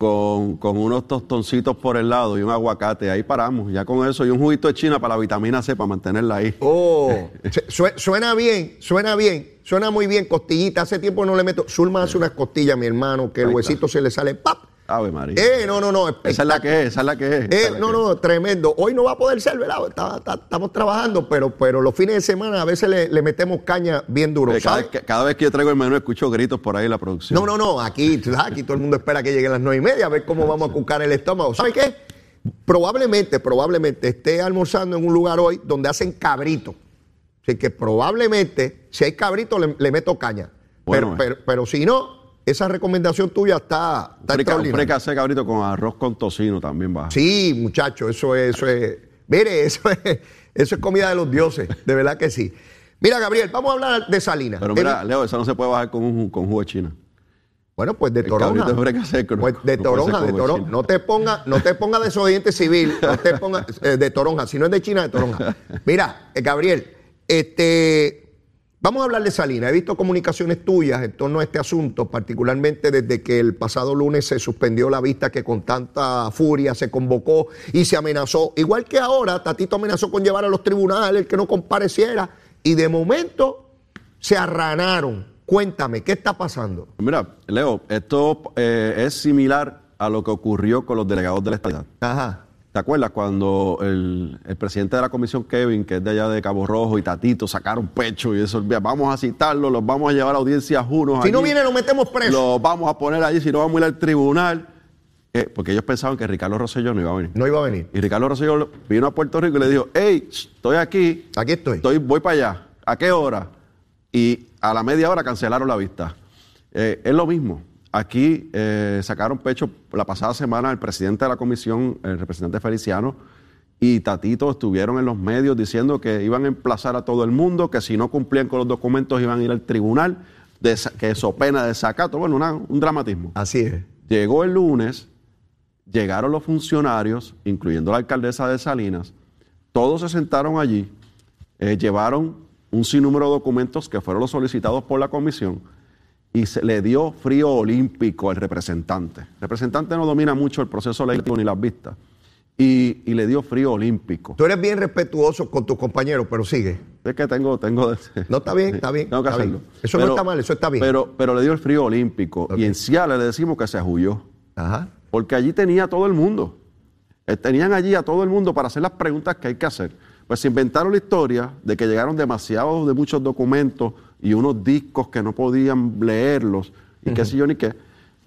con, con, unos tostoncitos por el lado y un aguacate. Ahí paramos, ya con eso y un juguito de China para la vitamina C, para mantenerla ahí. Oh, suena bien, suena bien, suena muy bien. Costillita, hace tiempo no le meto. Zulma hace unas costillas, mi hermano, que el huesito se le sale ¡pap! Ave María. Eh, no, no, no. Esa es la que es, esa es la que es. Eh, no, no, tremendo. Hoy no va a poder ser, ¿verdad? estamos trabajando, pero, pero los fines de semana a veces le, metemos caña bien duro. cada, vez que, cada, vez que, yo traigo el menú escucho gritos por ahí en la producción. No, no, no. Aquí, aquí todo el mundo espera que lleguen las nueve y media a ver cómo vamos a cucar el estómago. ¿Sabes qué? Probablemente, probablemente esté almorzando en un lugar hoy donde hacen cabrito. Así que probablemente, si hay cabrito, le, meto caña. Bueno, pero, pero si no, esa recomendación tuya está, está extraordinaria. Un cabrito con arroz con tocino también va. Sí, muchacho, eso es, eso es. Mire, eso es, eso es comida de los dioses, de verdad que sí. Mira, Gabriel, vamos a hablar de Salina. Pero mira, Leo, eso no se puede bajar con, un, con jugo de China. Bueno, pues de toronja. pues de toronja, de toronja. No te ponga, no te ponga desobediente civil, no te ponga eh, de toronja. Si no es de China, de toronja. Mira, eh, Gabriel, este, Vamos a hablar de Salina. He visto comunicaciones tuyas en torno a este asunto, particularmente desde que el pasado lunes se suspendió la vista que con tanta furia se convocó y se amenazó. Igual que ahora, Tatito amenazó con llevar a los tribunales el que no compareciera y de momento se arranaron. Cuéntame, ¿qué está pasando? Mira, Leo, esto eh, es similar a lo que ocurrió con los delegados de la estadidad. Ajá. ¿Te acuerdas cuando el, presidente de la comisión, Kevin, que es de allá de Cabo Rojo, y Tatito sacaron pecho y eso, vamos a citarlo, los vamos a llevar a audiencias unos. Si no viene, lo metemos preso. Los vamos a poner allí, si no vamos a ir al tribunal. Eh, porque ellos pensaban que Ricardo Rosselló no iba a venir. No iba a venir. Y Ricardo Rosselló vino a Puerto Rico y le dijo, hey, estoy aquí. Aquí estoy. estoy voy para allá. ¿A qué hora? Y a la media hora cancelaron la vista. Eh, es lo mismo. Aquí eh, sacaron pecho la pasada semana el presidente de la comisión, el representante Feliciano, y Tatito estuvieron en los medios diciendo que iban a emplazar a todo el mundo, que si no cumplían con los documentos iban a ir al tribunal, que eso pena de sacato. Bueno, un dramatismo. Así es. Llegó el lunes, llegaron los funcionarios, incluyendo la alcaldesa de Salinas, todos se sentaron allí, eh, llevaron un sinnúmero de documentos que fueron los solicitados por la comisión y se le dio frío olímpico al representante. El representante no domina mucho el proceso legislativo ni las vistas. Y, le dio frío olímpico. Tú eres bien respetuoso con tus compañeros, pero sigue. Es que tengo... tengo no, está bien, está bien. Tengo que hacerlo. Eso no está mal, eso está bien. Pero, pero le dio el frío olímpico. Y en Ciales le decimos que se ajuyó. Ajá. Porque allí tenía todo el mundo. Eh, tenían allí a todo el mundo para hacer las preguntas que hay que hacer. Pues se inventaron la historia de que llegaron demasiados de muchos documentos y unos discos que no podían leerlos y qué sé yo ni qué,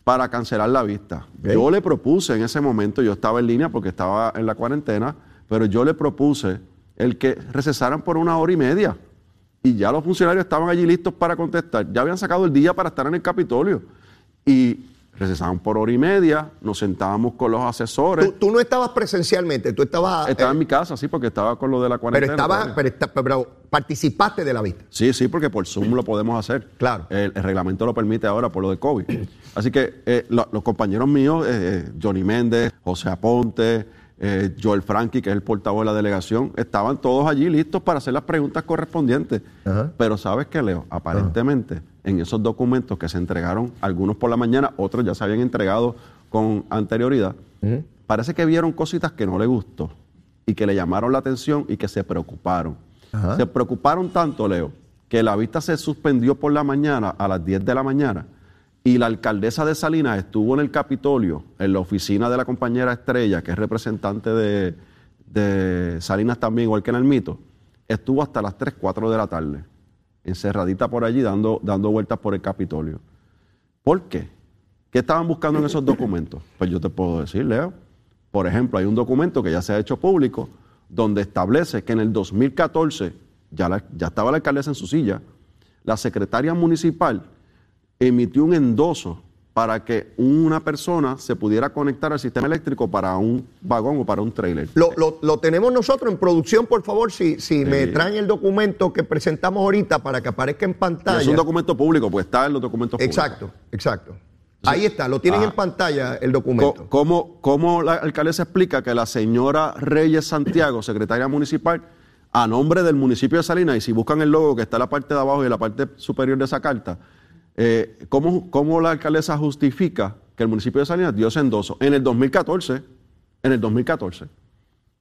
para cancelar la vista. Yo le propuse en ese momento, yo estaba en línea porque estaba en la cuarentena, pero yo le propuse el que recesaran por una hora y media. Y ya los funcionarios estaban allí listos para contestar. Ya habían sacado el día para estar en el Capitolio. Y recesaban por hora y media, nos sentábamos con los asesores. Tú, no estabas presencialmente, tú estabas... Estaba en mi casa, sí, porque estaba con lo de la cuarentena. Pero, estaba, pero, pero, participaste de la vista. Sí, sí, porque por Zoom lo podemos hacer. Claro. El, reglamento lo permite ahora por lo de COVID. Así que eh, los compañeros míos, eh, eh, Johnny Méndez, José Aponte, Joel Frankie, que es el portavoz de la delegación, estaban todos allí listos para hacer las preguntas correspondientes. Pero ¿sabes qué, Leo? Aparentemente en esos documentos que se entregaron, algunos por la mañana, otros ya se habían entregado con anterioridad, parece que vieron cositas que no le gustó y que le llamaron la atención y que se preocuparon. Se preocuparon tanto, Leo, que la vista se suspendió por la mañana a las 10 de la mañana y la alcaldesa de Salinas estuvo en el Capitolio, en la oficina de la compañera Estrella, que es representante de, de Salinas también, igual que en el mito, estuvo hasta las 3, 4 de la tarde encerradita por allí dando, dando vueltas por el Capitolio. ¿Por qué? ¿Qué estaban buscando en esos documentos? Pues yo te puedo decir, Leo. Por ejemplo, hay un documento que ya se ha hecho público donde establece que en el 2014, ya, ya estaba la alcaldesa en su silla, la secretaria municipal emitió un endoso para que una persona se pudiera conectar al sistema eléctrico para un vagón o para un trailer. Lo, tenemos nosotros en producción, por favor, si, si me traen el documento que presentamos ahorita para que aparezca en pantalla. Es un documento público, pues está en los documentos públicos. Exacto, exacto. Ahí está, lo tienen ah. en pantalla el documento. ¿Cómo, ¿Cómo la alcaldesa explica que la señora Reyes Santiago, secretaria municipal, a nombre del municipio de Salinas, y si buscan el logo que está en la parte de abajo y en la parte superior de esa carta, eh, ¿cómo, la alcaldesa justifica que el municipio de Salinas dio ese en el 2014. En el 2014.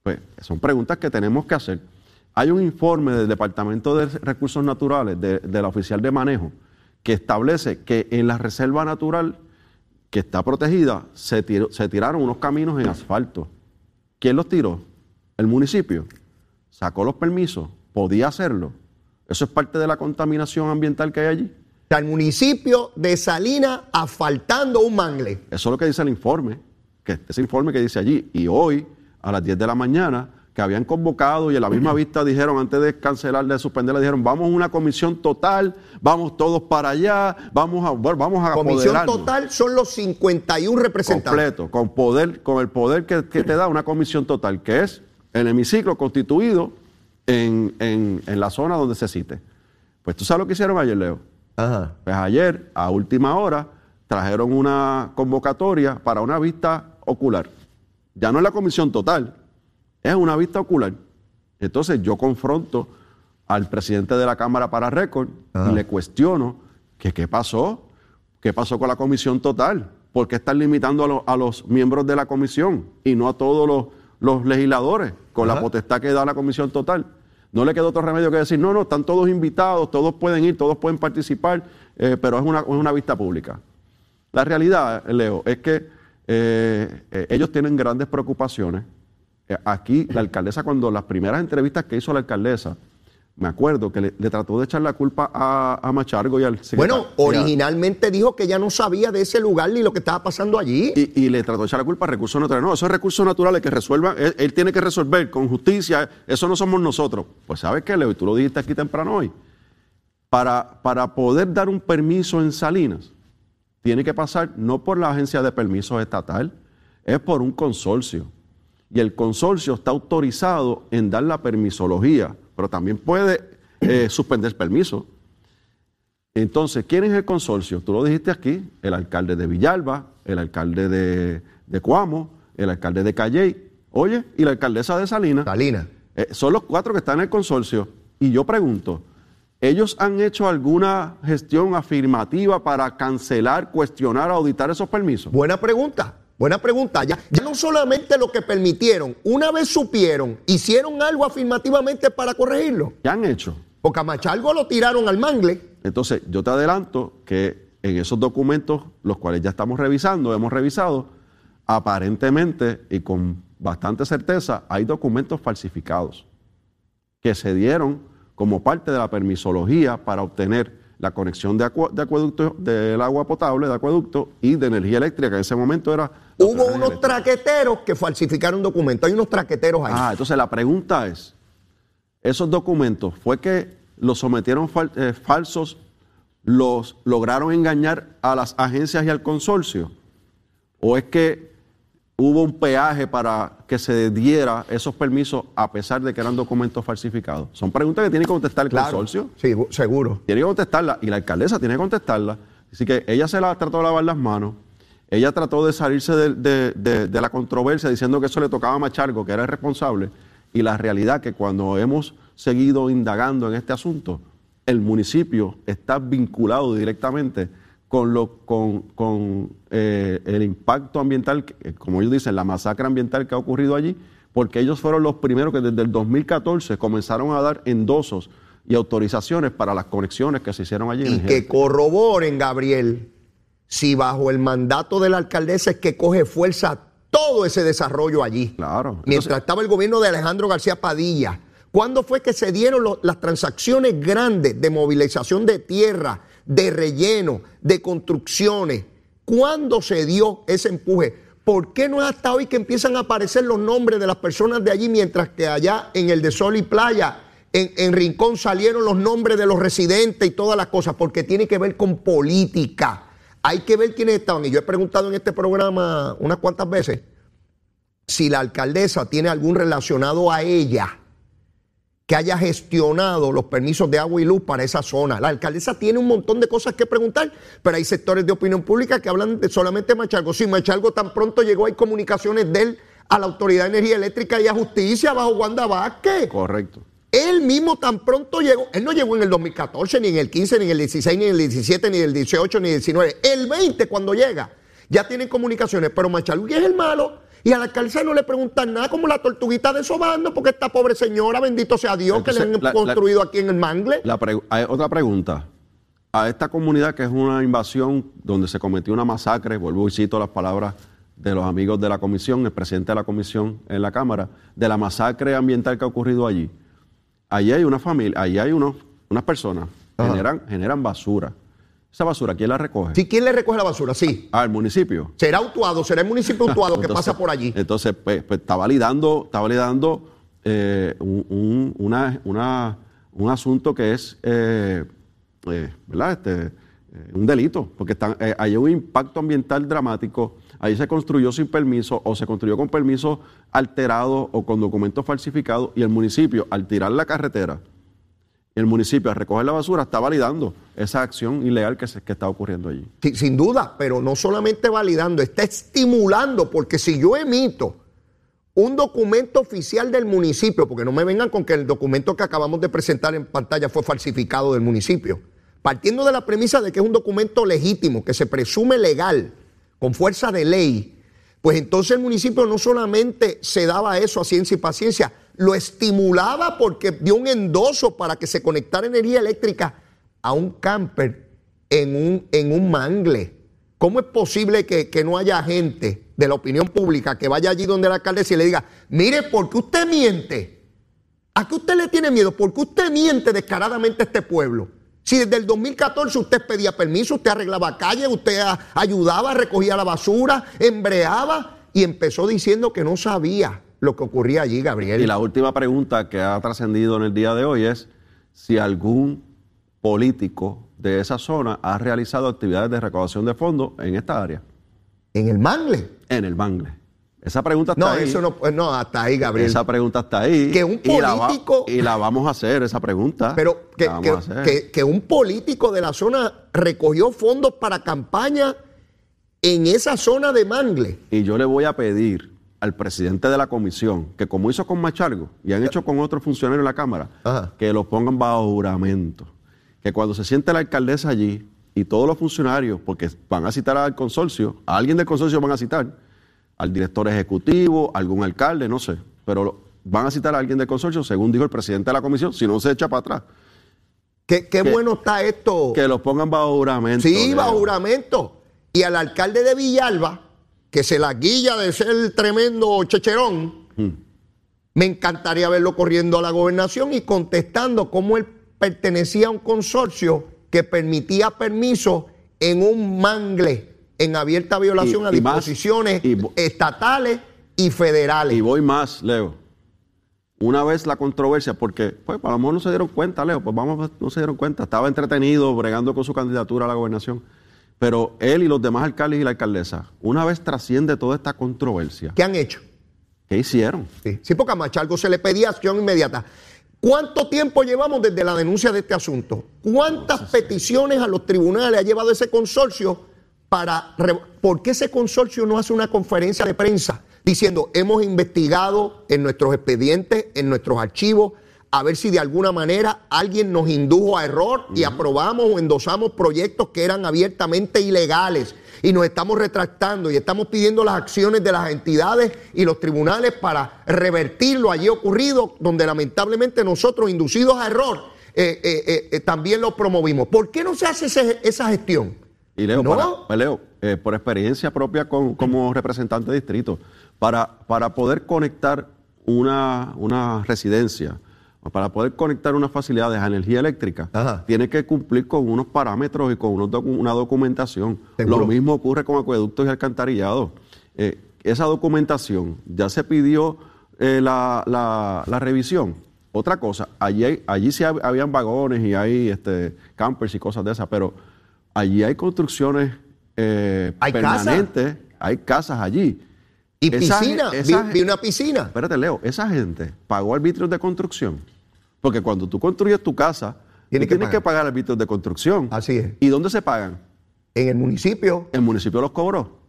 Pues son preguntas que tenemos que hacer. Hay un informe del Departamento de Recursos Naturales, de, la oficial de manejo, que establece que en la reserva natural que está protegida se tiraron unos caminos en asfalto. ¿Quién los tiró? El municipio. Sacó los permisos, podía hacerlo. Eso es parte de la contaminación ambiental que hay allí. El municipio de Salinas asfaltando un mangle. Eso es lo que dice el informe, que ese informe que dice allí. Y hoy, a las 10 de la mañana, que habían convocado y en la misma vista dijeron, antes de cancelar, de suspenderla, dijeron, vamos a una comisión total, vamos todos para allá, vamos a, bueno, vamos a Comisión total son los 51 representantes. Completo, con poder, con el poder que, te da una comisión total, que es el hemiciclo constituido en, en, la zona donde se cite. Pues tú sabes lo que hicieron ayer, Leo. Ajá. Pues ayer, a última hora, trajeron una convocatoria para una vista ocular. Ya no es la comisión total, es una vista ocular. Entonces yo confronto al presidente de la Cámara para récord y le cuestiono que qué pasó, qué pasó con la comisión total, por qué están limitando a, los miembros de la comisión y no a todos los, legisladores con la potestad que da la comisión total. No le quedó otro remedio que decir, no, no, están todos invitados, todos pueden ir, todos pueden participar, eh, pero es una, vista pública. La realidad, Leo, es que eh, eh, ellos tienen grandes preocupaciones aquí la alcaldesa, cuando las primeras entrevistas que hizo la alcaldesa, me acuerdo que le, trató de echar la culpa a, Machargo y al secretario. Bueno, originalmente dijo que ya no sabía de ese lugar ni lo que estaba pasando allí. Y, le trató de echar la culpa a recursos naturales. No, esos recursos naturales que resuelvan, él, tiene que resolver con justicia, eso no somos nosotros. Pues sabes qué, Leo, y tú lo dijiste aquí temprano hoy. Para, para poder dar un permiso en Salinas, tiene que pasar no por la agencia de permisos estatal, es por un consorcio y el consorcio está autorizado en dar la permisología, pero también puede eh, suspender permiso. Entonces, ¿quién es el consorcio? Tú lo dijiste aquí, el alcalde de Villalba, el alcalde de, de Cuamo, el alcalde de Calley, oye, y la alcaldesa de Salinas. Salinas. Eh, son los cuatro que están en el consorcio. Y yo pregunto, ¿ellos han hecho alguna gestión afirmativa para cancelar, cuestionar, auditar esos permisos? Buena pregunta. Buena pregunta. Ya, no solamente lo que permitieron, una vez supieron, hicieron algo afirmativamente para corregirlo. ¿Qué han hecho? Porque a Machalgo lo tiraron al mangle. Entonces, yo te adelanto que en esos documentos, los cuales ya estamos revisando, hemos revisado, aparentemente y con bastante certeza, hay documentos falsificados que se dieron como parte de la permisología para obtener la conexión de, acueducto del agua potable, de acueducto y de energía eléctrica, que en ese momento era... Hubo unos traqueteros que falsificaron documentos, hay unos traqueteros ahí. Ah, entonces la pregunta es, ¿esos documentos fue que los sometieron eh, falsos, los lograron engañar a las agencias y al consorcio? ¿O es que hubo un peaje para que se diera esos permisos a pesar de que eran documentos falsificados? Son preguntas que tiene que contestar el consorcio. Sí, seguro. Tiene que contestarla y la alcaldesa tiene que contestarla. Así que ella se la trató de lavar las manos. Ella trató de salirse de, la controversia diciendo que eso le tocaba a Machargo, que era el responsable. Y la realidad que cuando hemos seguido indagando en este asunto, el municipio está vinculado directamente con, lo, con, con eh, el impacto ambiental, eh, como ellos dicen, la masacre ambiental que ha ocurrido allí, porque ellos fueron los primeros que desde el 2014 comenzaron a dar endosos y autorizaciones para las conexiones que se hicieron allí. Y que corroboren, Gabriel, si bajo el mandato de la alcaldesa es que coge fuerza todo ese desarrollo allí. Claro. Mientras estaba el gobierno de Alejandro García Padilla. ¿Cuándo fue que se dieron las transacciones grandes de movilización de tierra, de relleno, de construcciones. ¿Cuándo se dio ese empuje? ¿Por qué no es hasta hoy que empiezan a aparecer los nombres de las personas de allí, mientras que allá en el de Sol y Playa, en, Rincón, salieron los nombres de los residentes y todas las cosas? Porque tiene que ver con política. Hay que ver quiénes estaban. Y yo he preguntado en este programa unas cuantas veces si la alcaldesa tiene algún relacionado a ella que haya gestionado los permisos de agua y luz para esa zona. La alcaldesa tiene un montón de cosas que preguntar, pero hay sectores de opinión pública que hablan de solamente Machalgo. Si Machalgo tan pronto llegó, hay comunicaciones de él a la Autoridad de Energía Eléctrica y a Justicia bajo Wanda Vázquez. Correcto. Él mismo tan pronto llegó, él no llegó en el 2014, ni en el 15, ni en el 16, ni en el 17, ni en el 18, ni en el 19, el 20 cuando llega. ya tienen comunicaciones, pero Machalugui es el malo. Y a la alcaldesa no le preguntan nada como la tortuguita de Sobando, porque esta pobre señora, bendito sea Dios, que le han construido aquí en el Mangle. hay otra pregunta. A esta comunidad que es una invasión donde se cometió una masacre, vuelvo y cito las palabras de los amigos de la comisión, el presidente de la comisión en la Cámara, de la masacre ambiental que ha ocurrido allí. Allí hay una familia, allí hay unos, unas personas, generan, generan basura. Esa basura, ¿quién la recoge? Sí, ¿quién le recoge la basura? Sí. Ah, el municipio. Será Utuado, será el municipio Utuado que pasa por allí. Entonces, pues, pues está validando, está validando eh, un, un asunto que es, eh, eh, ¿verdad? Este, un delito, porque están, hay un impacto ambiental dramático Ahí se construyó sin permiso o se construyó con permiso alterado o con documentos falsificados y el municipio, al tirar la carretera, el municipio al recoger la basura está validando esa acción ilegal que, se, que está ocurriendo allí. sin duda, pero no solamente validando, está estimulando, porque si yo emito un documento oficial del municipio, porque no me vengan con que el documento que acabamos de presentar en pantalla fue falsificado del municipio, partiendo de la premisa de que es un documento legítimo, que se presume legal, con fuerza de ley, pues entonces el municipio no solamente se daba eso a ciencia y paciencia, lo estimulaba porque dio un endoso para que se conectara energía eléctrica a un camper en un, en un mangle. ¿Cómo es posible que, que, no haya gente de la opinión pública que vaya allí donde la alcaldesa y le diga, mire, ¿por qué usted miente? ¿A qué usted le tiene miedo? ¿Por qué usted miente descaradamente a este pueblo? Si desde el 2014 usted pedía permiso, usted arreglaba calles, usted ayudaba, recogía la basura, embreaba y empezó diciendo que no sabía lo que ocurría allí, Gabriel. Y la última pregunta que ha trascendido en el día de hoy es si algún político de esa zona ha realizado actividades de recaudación de fondos en esta área. ¿En el Mangle? En el Mangle. Esa pregunta está ahí. No, eso no, pues, no, hasta ahí, Gabriel. Esa pregunta está ahí. Que un político. Y la, vamos a hacer, esa pregunta. Pero que, que, un político de la zona recogió fondos para campaña en esa zona de Mangle. Y yo le voy a pedir al presidente de la comisión, que como hizo con Machargo y han hecho con otros funcionarios en la Cámara, que lo pongan bajo juramento. Que cuando se siente la alcaldesa allí y todos los funcionarios, porque van a citar al consorcio, a alguien del consorcio van a citar al director ejecutivo, algún alcalde, no sé, pero van a citar a alguien del consorcio, según dijo el presidente de la comisión, si no se echa para atrás. Qué, bueno está esto. Que los pongan bajo juramento. Sí, bajo juramento. Y al alcalde de Villalba, que se la guilla de ser tremendo checherón, hmm. me encantaría verlo corriendo a la gobernación y contestando cómo él pertenecía a un consorcio que permitía permiso en un mangle en abierta violación a disposiciones estatales y federales. Y voy más, Leo. Una vez la controversia, porque pues a lo mejor no se dieron cuenta, Leo, pues vamos, no se dieron cuenta. Estaba entretenido bregando con su candidatura a la gobernación. Pero él y los demás alcaldes y la alcaldesa, una vez trasciende toda esta controversia. ¿Qué han hecho? ¿Qué hicieron? Sí, sí porque a Machalgo se le pedía acción inmediata. ¿Cuánto tiempo llevamos desde la denuncia de este asunto? ¿Cuántas peticiones a los tribunales ha llevado ese consorcio para... ¿Por qué ese consorcio no hace una conferencia de prensa diciendo, hemos investigado en nuestros expedientes, en nuestros archivos, a ver si de alguna manera alguien nos indujo a error y aprobamos o endosamos proyectos que eran abiertamente ilegales y nos estamos retractando y estamos pidiendo las acciones de las entidades y los tribunales para revertir lo allí ocurrido, donde lamentablemente nosotros, inducidos a error, eh, eh, eh, también lo promovimos. ¿Por qué no se hace esa gestión? Y Leo, pues, Leo por experiencia propia como representante de distrito, para, para poder conectar una, una residencia, para poder conectar unas facilidades a energía eléctrica, tiene que cumplir con unos parámetros y con una documentación. Lo mismo ocurre con acueductos y alcantarillados. Eh, esa documentación ya se pidió eh, la, la, revisión. Otra cosa, allí, allí sí habían vagones y hay este, campers y cosas de esas, pero allí hay construcciones eh, permanentes, hay casas allí. Y piscina, vi, una piscina. Espérate, Leo, esa gente pagó arbitrios de construcción. Porque cuando tú construyes tu casa, tienes que pagar arbitrios de construcción. Así es. ¿Y dónde se pagan? En el municipio. El municipio los cobró.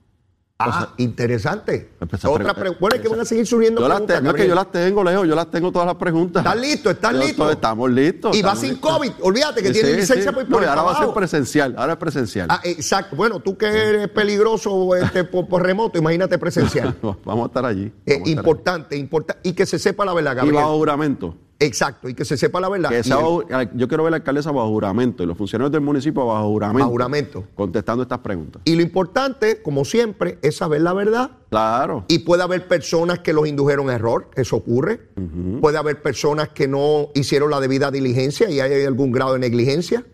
Ah, interesante. Otra bueno, es que van a seguir subiendo yo preguntas. Las no es que yo las tengo, Leo, yo las tengo todas las preguntas. ¿Estás listo? ¿Estás listo? Estamos listos. Y va sin COVID. Olvídate que tiene licencia por, no, Ahora va a ser presencial. Ahora es presencial. Ah, exacto. Bueno, tú que eres peligroso este, por, remoto, imagínate presencial. vamos a estar allí. Eh, importante, importante. Y que se sepa la verdad, Gabriel. Y bajo juramento. Exacto, y que se sepa la verdad. yo quiero ver a la alcaldesa bajo juramento y los funcionarios del municipio bajo juramento. Bajo juramento. Contestando estas preguntas. Y lo importante, como siempre, es saber la verdad. Claro. Y puede haber personas que los indujeron a error, eso ocurre. Puede haber personas que no hicieron la debida diligencia y hay algún grado de negligencia.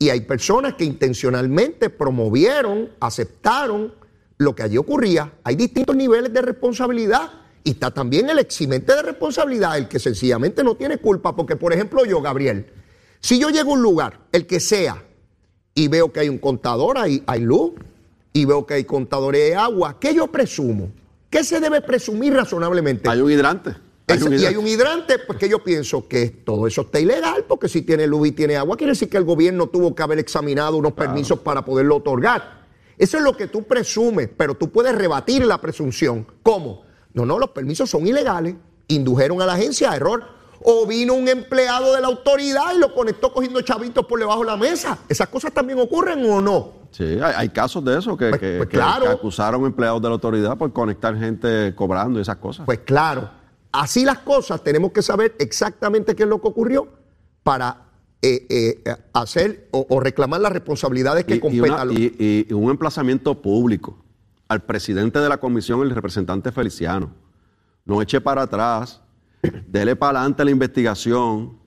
Y hay personas que intencionalmente promovieron, aceptaron lo que allí ocurría. Hay distintos niveles de responsabilidad. Y está también el eximente de responsabilidad, el que sencillamente no tiene culpa, porque por ejemplo yo, Gabriel, si yo llego a un lugar, el que sea, y veo que hay un contador, hay, hay luz, y veo que hay contadores de agua, ¿qué yo presumo? ¿Qué se debe presumir razonablemente? Hay un hidrante. Y hay un hidrante, porque yo pienso que todo eso está ilegal, porque si tiene luz y tiene agua, quiere decir que el gobierno tuvo que haber examinado unos permisos para poderlo otorgar. Eso es lo que tú presumes, pero tú puedes rebatir la presunción. ¿Cómo? No, no, los permisos son ilegales. Indujeron a la agencia a error. O vino un empleado de la autoridad y lo conectó cogiendo chavitos por debajo de la mesa. ¿Esas cosas también ocurren o no? Sí, hay, casos de eso que, pues, pues acusaron empleados de la autoridad por conectar gente cobrando y esas cosas. Pues claro, así las cosas tenemos que saber exactamente qué es lo que ocurrió para eh, eh, hacer o, reclamar las responsabilidades que competan. y, un emplazamiento público al presidente de la comisión, el representante Feliciano. No eche para atrás, dele para adelante la investigación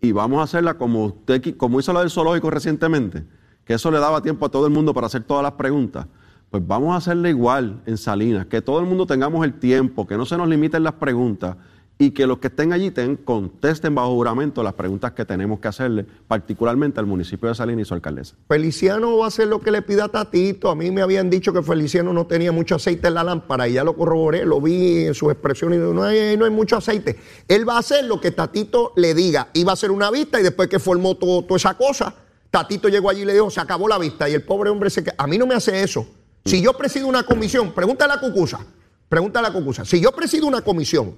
y vamos a hacerla como usted, como hizo la del zoológico recientemente, que eso le daba tiempo a todo el mundo para hacer todas las preguntas. Pues vamos a hacerle igual en Salinas, que todo el mundo tengamos el tiempo, que no se nos limiten las preguntas y que los que estén allí ten, contesten bajo juramento las preguntas que tenemos que hacerle, particularmente al municipio de Salinas y su alcaldesa. Feliciano va a hacer lo que le pida Tatito. A mí me habían dicho que Feliciano no tenía mucho aceite en la lámpara y ya lo corroboré, lo vi en sus expresiones. No hay, no hay mucho aceite. Él va a hacer lo que Tatito le diga. Iba a hacer una vista y después que formó toda esa cosa, Tatito llegó allí y le dijo, se acabó la vista. Y el pobre hombre se A mí no me hace eso. Si yo presido una comisión, pregúntale a Cucusa, pregúntale a Cucusa. Si yo presido una comisión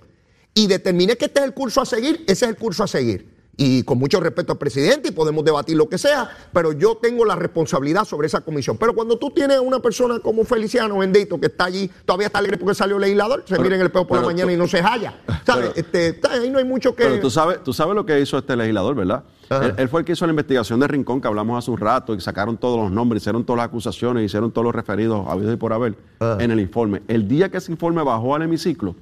y determiné que este es el curso a seguir, ese es el curso a seguir. Y con mucho respeto al presidente, y podemos debatir lo que sea, pero yo tengo la responsabilidad sobre esa comisión. Pero cuando tú tienes a una persona como Feliciano, bendito, que está allí, todavía está alegre porque salió legislador, se mira en el espejo por la mañana y no se halla. ¿Sabes? este, ahí no hay mucho que. Pero tú sabes, tú sabes lo que hizo este legislador, ¿verdad? Él, fue el que hizo la investigación de Rincón que hablamos hace un rato y sacaron todos los nombres, hicieron todas las acusaciones, hicieron todos los referidos habidos y por haber en el informe. El día que ese informe bajó al hemiciclo,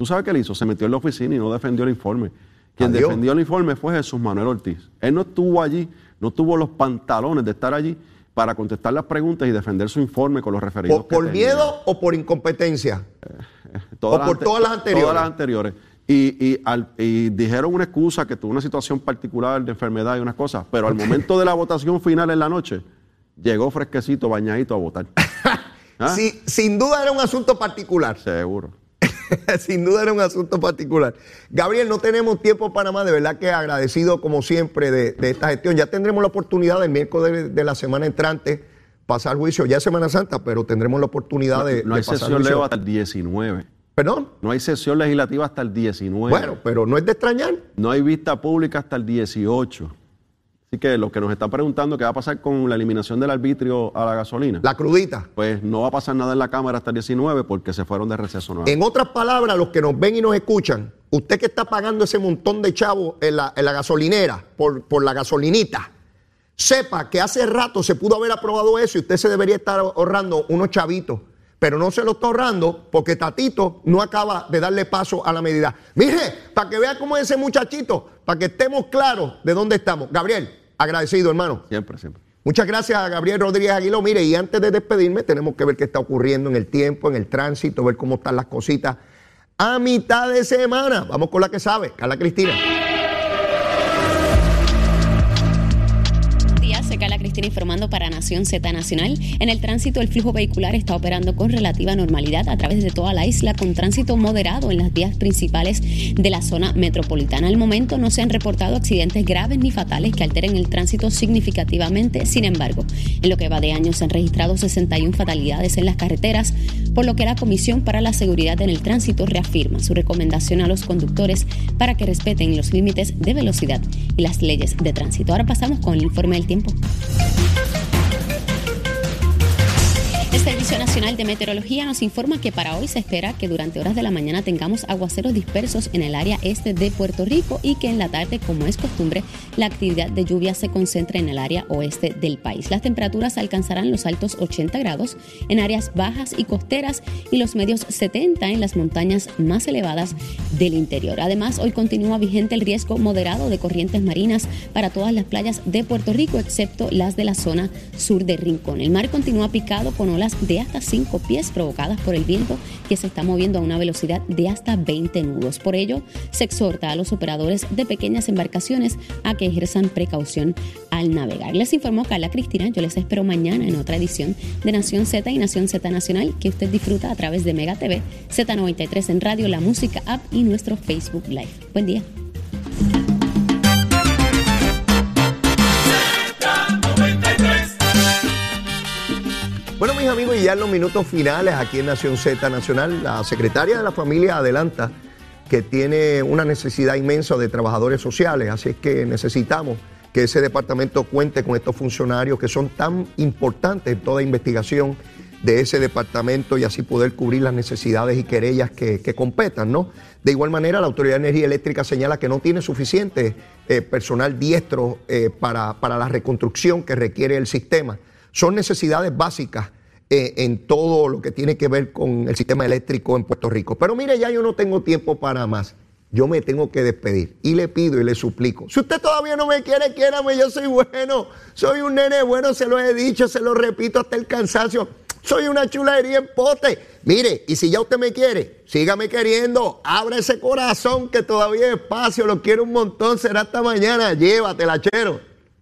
¿Tú sabes qué le hizo? Se metió en la oficina y no defendió el informe. Quien defendió el informe fue Jesús Manuel Ortiz. Él no estuvo allí, no tuvo los pantalones de estar allí para contestar las preguntas y defender su informe con los referidos. ¿Por, miedo o por incompetencia? Eh, ¿O por todas las anteriores? Todas las anteriores. Y, dijeron una excusa que tuvo una situación particular de enfermedad y unas cosas, pero al momento de la votación final en la noche, llegó fresquecito, bañadito a votar. ¿Ah? sin duda era un asunto particular. Seguro. Sin duda era un asunto particular. Gabriel, no tenemos tiempo para más, de verdad que agradecido como siempre de, esta gestión. Ya tendremos la oportunidad el miércoles de, la semana entrante pasar juicio, ya es Semana Santa, pero tendremos la oportunidad de, no hay sesión Leo hasta el 19. ¿Perdón? No hay sesión legislativa hasta el 19. Bueno, pero no es de extrañar. No hay vista pública hasta el 18. Así que los que nos están preguntando qué va a pasar con la eliminación del arbitrio a la gasolina. La crudita. Pues no va a pasar nada en la Cámara hasta el 19 porque se fueron de receso nuevo. En otras palabras, los que nos ven y nos escuchan, usted que está pagando ese montón de chavos en la, gasolinera por, por la gasolinita, sepa que hace rato se pudo haber aprobado eso y usted se debería estar ahorrando unos chavitos pero no se lo está ahorrando porque Tatito no acaba de darle paso a la medida. Mire, para que vea cómo es ese muchachito, para que estemos claros de dónde estamos. Gabriel, Agradecido, hermano. Siempre, siempre. Muchas gracias a Gabriel Rodríguez Aguiló. Mire, y antes de despedirme, tenemos que ver qué está ocurriendo en el tiempo, en el tránsito, ver cómo están las cositas a mitad de semana. Vamos con la que sabe, Carla Cristina. Cristina informando para Nación Z Nacional. En el tránsito, el flujo vehicular está operando con relativa normalidad a través de toda la isla, con tránsito moderado en las vías principales de la zona metropolitana. Al momento no se han reportado accidentes graves ni fatales que alteren el tránsito significativamente. Sin embargo, en lo que va de año se han registrado 61 fatalidades en las carreteras, por lo que la Comisión para la Seguridad en el Tránsito reafirma su recomendación a los conductores para que respeten los límites de velocidad y las leyes de tránsito. Ahora pasamos con el informe del tiempo. El Servicio Nacional de Meteorología nos informa que para hoy se espera que durante horas de la mañana tengamos aguaceros dispersos en el área este de Puerto Rico y que en la tarde, como es costumbre, la actividad de lluvia se concentre en el área oeste del país. Las temperaturas alcanzarán los altos 80 grados en áreas bajas y costeras y los medios 70 en las montañas más elevadas del interior. Además, hoy continúa vigente el riesgo moderado de corrientes marinas para todas las playas de Puerto Rico, excepto las de la zona sur de Rincón. El mar continúa picado con olas de hasta 5 pies provocadas por el viento que se está moviendo a una velocidad de hasta 20 nudos. Por ello, se exhorta a los operadores de pequeñas embarcaciones a que ejerzan precaución al navegar. Les informó Carla Cristina. Yo les espero mañana en otra edición de Nación Z y Nación Z Nacional que usted disfruta a través de Mega TV, Z93 en radio, la música app y nuestro Facebook Live. Buen día. Mis amigos, y ya en los minutos finales aquí en Nación Z Nacional, la secretaria de la familia adelanta que tiene una necesidad inmensa de trabajadores sociales, así es que necesitamos que ese departamento cuente con estos funcionarios que son tan importantes en toda investigación de ese departamento y así poder cubrir las necesidades y querellas que, competan, ¿no? De igual manera, la Autoridad de Energía Eléctrica señala que no tiene suficiente eh, personal diestro eh, para, para la reconstrucción que requiere el sistema. Son necesidades básicas eh, en todo lo que tiene que ver con el sistema eléctrico en Puerto Rico. Pero mire, ya yo no tengo tiempo para más. Yo me tengo que despedir y le pido y le suplico. Si usted todavía no me quiere, quiérame, yo soy bueno. Soy un nene bueno, se lo he dicho, se lo repito hasta el cansancio. Soy una chulería en pote. Mire, y si ya usted me quiere, sígame queriendo. Abra ese corazón que todavía hay espacio. Lo quiero un montón. Será hasta mañana. Llévatela, chero.